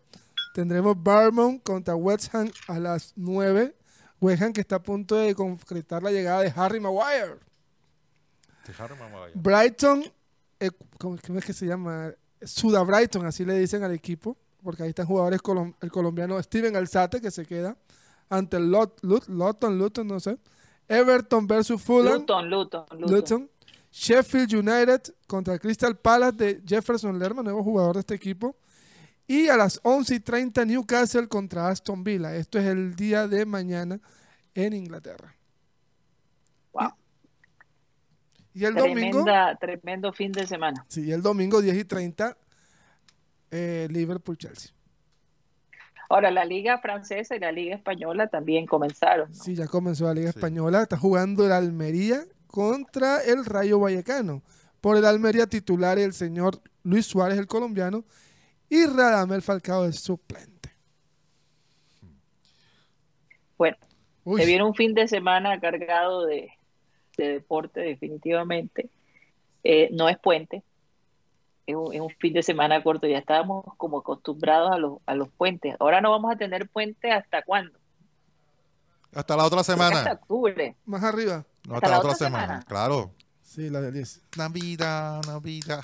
tendremos Bournemouth contra West Ham a las 9. West Ham que está a punto de concretar la llegada de Harry Maguire. Brighton, eh, ¿cómo, cómo es que se llama? Suda Brighton, así le dicen al equipo, porque ahí están jugadores, colom- el colombiano Steven Alzate, que se queda ante el Lot, Lut- Luton, Luton, no sé. Everton versus Fulham,
Luton, Luton, Luton.
Luton. Sheffield United contra Crystal Palace de Jefferson Lerma, nuevo jugador de este equipo. Y a las 11 y 30 Newcastle contra Aston Villa. Esto es el día de mañana en Inglaterra.
Wow.
Y el domingo...
Tremendo fin de semana.
Sí, el domingo 10 y 30, eh, Liverpool-Chelsea.
Ahora, la liga francesa y la liga española también comenzaron. ¿no?
Sí, ya comenzó la Liga
Sí.
Española. Está jugando el Almería contra el Rayo Vallecano. Por el Almería titular el señor Luis Suárez, el colombiano, y Radamel Falcao, el suplente.
Bueno,
Uy,
se viene un fin de semana cargado de, de deporte, definitivamente. Eh, no es puente, es un, es un fin de semana corto. Ya estábamos como acostumbrados a los, a los puentes. Ahora no vamos a tener puente hasta cuándo?
Hasta la otra
Hasta
semana.
octubre.
más arriba.
No, hasta la otra semana.
semana.
Claro.
Sí, la del 10.
Navidad, Navidad.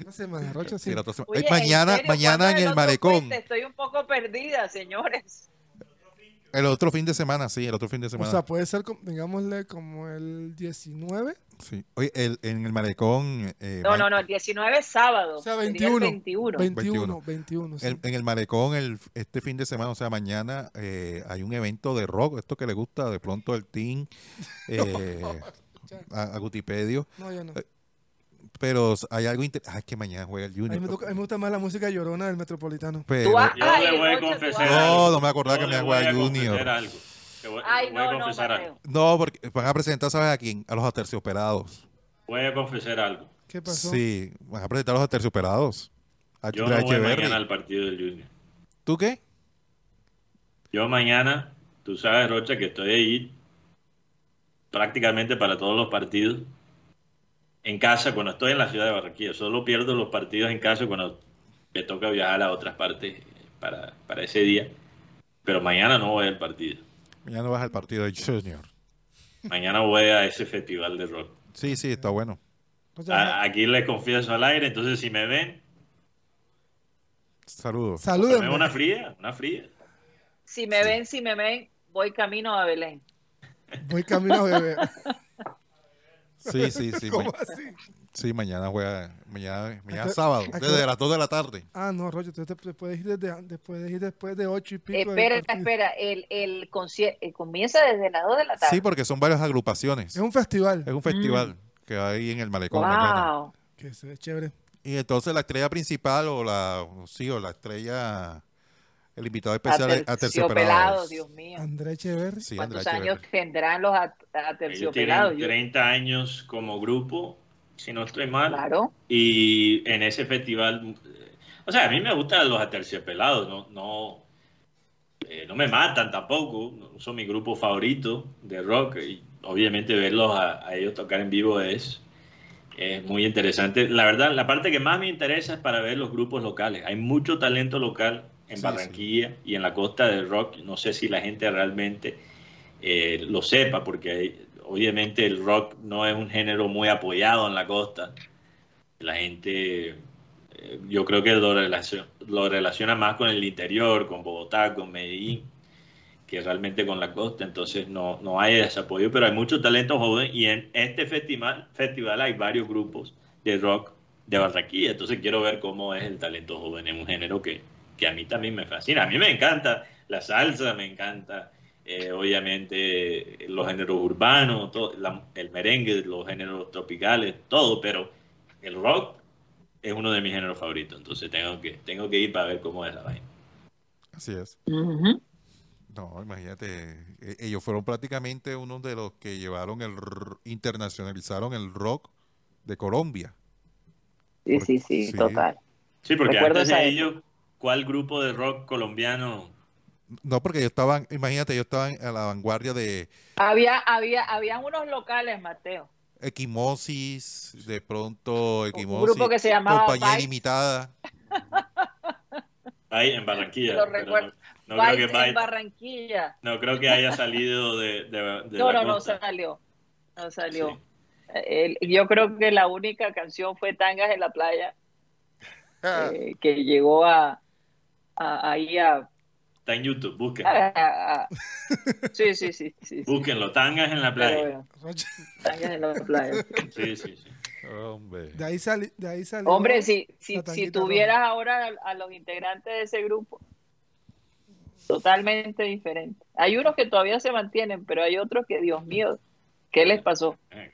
Una semana, Rocha, sí.
Sí, la otra semana.
Oye,
mañana
¿en
mañana
¿Cuándo
en el malecón.
puente? Estoy un poco perdida, señores.
El otro fin de semana, sí, el otro fin de
O
semana.
sea, puede ser, digámosle, como el 19.
sí. Oye, el- en el malecón. eh,
No, no, no, el 19 es sábado.
O sea,
sería el
21.
21.
21, 21. sí.
el- en el malecón, el, este fin de semana, o sea, mañana eh, hay un evento de rock, esto que le gusta de pronto el team, eh, a, a Gutipedio,
No, yo no.
Pero hay algo interesante. Ah, es que mañana juega el
A
Junior.
mí, me toca- a mí me gusta más la música llorona del Metropolitano.
Pero,
Tú has-
Yo
Ay,
le voy a confesar
No, no me acordaba que me
le
jugaba
voy a
Junior.
algo. Voy,
Ay,
voy a
no, no,
confesar
Mateo.
algo.
no, porque van a presentar, ¿sabes a quién? A los aterciopelados.
Voy a confesar algo.
¿Qué pasó?
Sí, van a presentar a los aterciopelados. A
Yo no voy mañana al partido del Junior.
¿Tú qué?
Yo mañana, tú sabes, Rocha, que estoy ahí prácticamente para todos los partidos en casa cuando estoy en la ciudad de Barranquilla. Solo pierdo los partidos en casa cuando me toca viajar a otras partes para, para ese día. Pero mañana no voy al partido.
Mañana vas al partido de Junior.
Mañana voy a ese festival de rock.
Sí, sí, está bueno.
A- aquí les confieso al aire, entonces si me ven,
Saludos.
ven una fría, una fría.
Si me ven, si me ven, voy camino a Belén.
Voy camino a beber.
Sí, sí, sí.
¿Cómo
ma-
así?
sí, mañana juega, mañana, mañana sábado, desde las 2 de la tarde.
Ah, no, Rocha, tú te, te puedes ir desde, después de ir después de 8 y pico.
Espera, espera, el, el concierto comienza desde las 2 de la tarde.
Sí, porque son varias agrupaciones.
Es un festival.
Es un festival que hay en el malecón mañana.
wow.
Que se ve chévere.
Y entonces la estrella principal o la, sí, o la estrella, el invitado especial es
Aterciopelados,
Aterciopelados.
Dios mío.
André Echeverry.
Sí,
¿Cuántos años tendrán los aterciopelados?
tienen
Yo-
30 años como grupo si no estoy mal.
Claro.
Y en ese festival, o sea, a mí me gustan los aterciopelados, no, no, eh, no me matan tampoco, no son mi grupo favorito de rock y obviamente verlos a, a ellos tocar en vivo es, es muy interesante. La verdad, la parte que más me interesa es para ver los grupos locales. Hay mucho talento local en
Sí,
Barranquilla y en la costa del rock. No sé si la gente realmente eh, lo sepa, porque hay- obviamente el rock no es un género muy apoyado en la costa. La gente, eh, yo creo que lo relaciona, lo relaciona más con el interior, con Bogotá, con Medellín, que realmente con la costa. Entonces no, no hay ese apoyo, pero hay mucho talento joven y en este festival, festival hay varios grupos de rock de Barranquilla. Entonces quiero ver cómo es el talento joven en un género que, que a mí también me fascina. A mí me encanta la salsa, me encanta eh, obviamente los géneros urbanos, todo, la- el merengue, los géneros tropicales, todo, pero el rock es uno de mis géneros favoritos. Entonces tengo que, tengo que ir para ver cómo es la vaina.
Así es. No, imagínate, e- ellos fueron prácticamente uno de los que llevaron el, internacionalizaron el rock de Colombia.
Sí, sí, sí,
Sí.
total.
Sí, porque
Recuerdo
antes de ellos, ¿cuál grupo de rock colombiano?
No, porque ellos estaban, imagínate, ellos estaban a la vanguardia de
Había, había, habían unos locales, Mateo.
Equimosis, de pronto
Un
Equimosis,
grupo que se llamaba
Compañía
Vibes.
Limitada.
Ahí en Barranquilla.
Lo recuerdo.
no, no creo que
en Barranquilla.
no creo que haya salido de, de, de
No,
la
no, no salió. No salió.
Sí.
El- yo creo que la única canción fue Tangas en la playa, eh, que llegó a, a- ahí a,
Está en YouTube, busquen.
a- a- a- Sí, sí, sí, sí.
Búsquenlo, tangas en la playa.
bueno, Tangas en la playa.
Sí, sí, sí.
Hombre.
De ahí, sali, de ahí salió.
Hombre, si, si, si tuvieras ahora a, a los integrantes de ese grupo, totalmente diferente. Hay unos que todavía se mantienen, pero hay otros que, Dios mío, ¿qué les pasó?
Eh,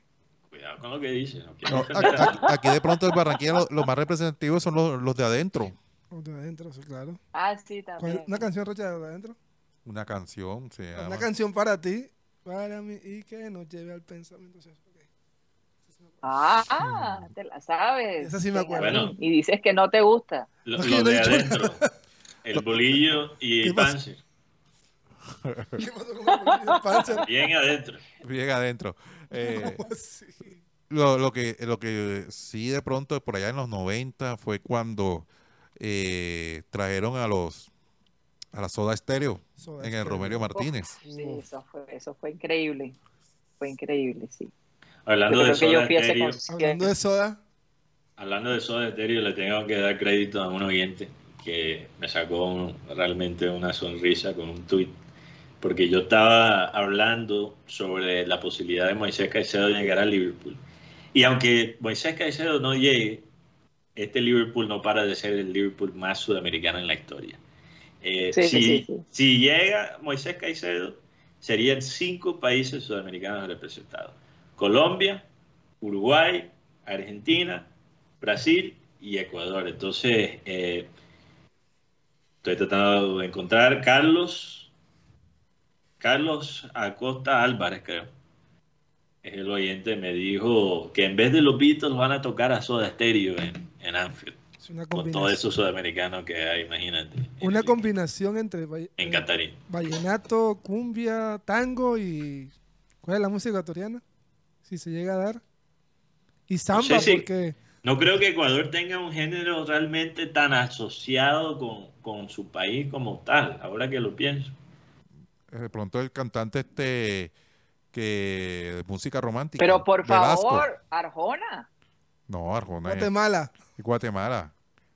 cuidado con lo que. No
No, a- aquí de pronto en Barranquilla lo- los más representativos son los, los de adentro.
De adentro, sí, claro.
Ah, sí,
¿Cuál-
también.
Una canción, Rocha, de adentro.
Una canción se llama.
Una canción para ti, para mí, y que nos lleve al pensamiento. Sí, ok.
Ah, te la sabes.
Esa sí me acuerdo.
Bueno.
Y dices que no te gusta.
Lo,
No,
lo de adentro. El bolillo y
¿Qué
el
pasó?
panzer.
¿Qué pasó con el bolillo de panza?
Bien adentro.
Bien adentro. Eh,
¿Cómo así?
lo, lo que lo que sí de pronto por allá en los 90 fue cuando eh, trajeron a los a la Soda
Soda
en el
Stereo.
Romelio Martínez.
Sí, eso fue, eso fue increíble. Fue increíble, sí.
Hablando
Yo
de Soda
concierto.
Hablando de soda,
hablando de Soda Stereo, le tengo que dar crédito a un oyente que me sacó un- realmente una sonrisa con un tuit, porque yo estaba hablando sobre la posibilidad de Moisés Caicedo llegar a Liverpool. Y aunque Moisés Caicedo no llegue, este Liverpool no para de ser el Liverpool más sudamericano en la historia. Eh,
Sí,
si,
sí, sí.
si llega Moisés Caicedo, serían cinco países sudamericanos representados. Colombia, Uruguay, Argentina, Brasil y Ecuador. Entonces, eh, estoy tratando de encontrar Carlos, Carlos Acosta Álvarez, creo. Es el oyente, me dijo que en vez de los Beatles van a tocar a Soda Stereo en, en Anfield.
es una
Con todos
combinación.
esos sudamericanos que hay, imagínate.
Una combinación entre
En
eh,
Catarín.
vallenato, cumbia, tango y. ¿Cuál es la música ecuatoriana? Si se llega a dar. Y samba, porque.
No creo que Ecuador tenga un género realmente tan asociado con, con su país como tal, ahora que lo pienso.
De pronto el cantante este que de música romántica.
Pero por
Velasco.
favor, Arjona.
No, Arjona. es-
Guatemala.
Guatemala.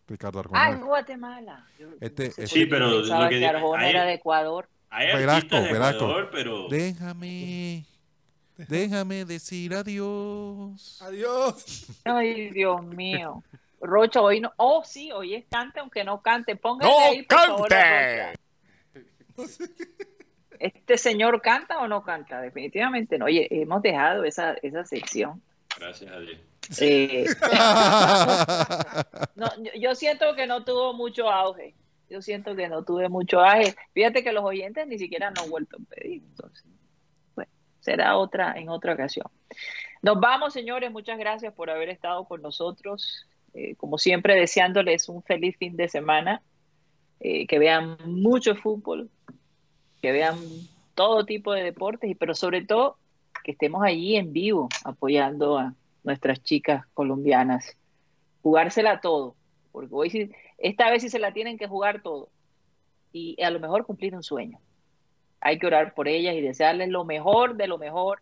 Ricardo
Ah,
Arjona.
en Guatemala.
Este- este-
Sí, pero lo que
Arjona
hay-
era de Ecuador.
Hay
Velasco,
artistas de
Velasco.
Ecuador, pero
Déjame, déjame decir adiós.
Adiós.
Ay, Dios mío. Rocha, hoy no. Oh, sí, hoy es cante, aunque no cante. Póngale
¡No
ahí, por
cante!
¿Este señor canta o no canta? Definitivamente no. Oye, hemos dejado esa, esa sección.
Gracias a Dios.
Eh, no, yo, siento que no tuvo mucho auge. Yo siento que no tuve mucho auge. Fíjate que los oyentes ni siquiera nos han vuelto a pedir. Entonces, bueno, será otra en otra ocasión. Nos vamos, señores. Muchas gracias por haber estado con nosotros. Eh, como siempre, deseándoles un feliz fin de semana. Eh, que vean mucho fútbol, que vean todo tipo de deportes, y pero sobre todo que estemos allí en vivo apoyando a nuestras chicas colombianas. Jugársela todo, porque hoy sí, esta vez sí se la tienen que jugar todo. Y a lo mejor cumplir un sueño. Hay que orar por ellas y desearles lo mejor de lo mejor.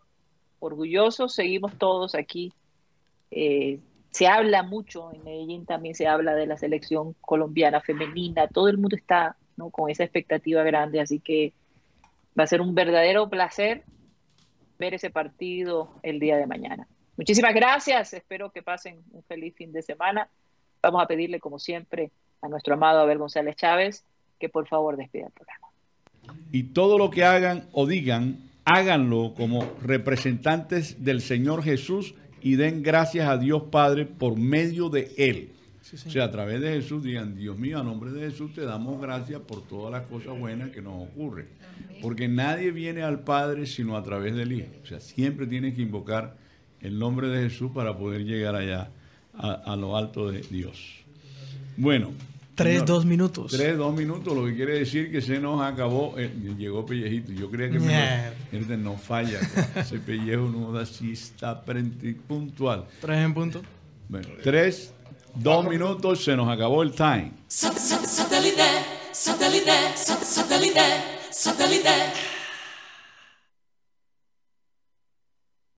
Orgullosos seguimos todos aquí. Eh, se habla mucho, en Medellín también se habla de la selección colombiana femenina, todo el mundo está ¿no? con esa expectativa grande, así que va a ser un verdadero placer ver ese partido el día de mañana. Muchísimas gracias, espero que pasen un feliz fin de semana. Vamos a pedirle, como siempre, a nuestro amado Abel González Chávez que por favor despida el programa.
Y todo lo que hagan o digan, háganlo como representantes del Señor Jesús y den gracias a Dios Padre por medio de Él. o sea, a través de Jesús digan, Dios mío, a nombre de Jesús te damos gracias por todas las cosas buenas que nos ocurren. Porque nadie viene al Padre sino a través del Hijo. O sea, siempre tienes que invocar el nombre de Jesús para poder llegar allá a, a lo alto de Dios. Bueno,
Tres,
señor,
dos minutos.
Tres, dos minutos, lo que quiere decir que se nos acabó. eh, llegó Pellejito. Yo creía que me no falla. Ese pellejo no da sí está puntual.
Tres en punto.
Bueno, tres, dos minutos, se nos acabó el time.
Satellite.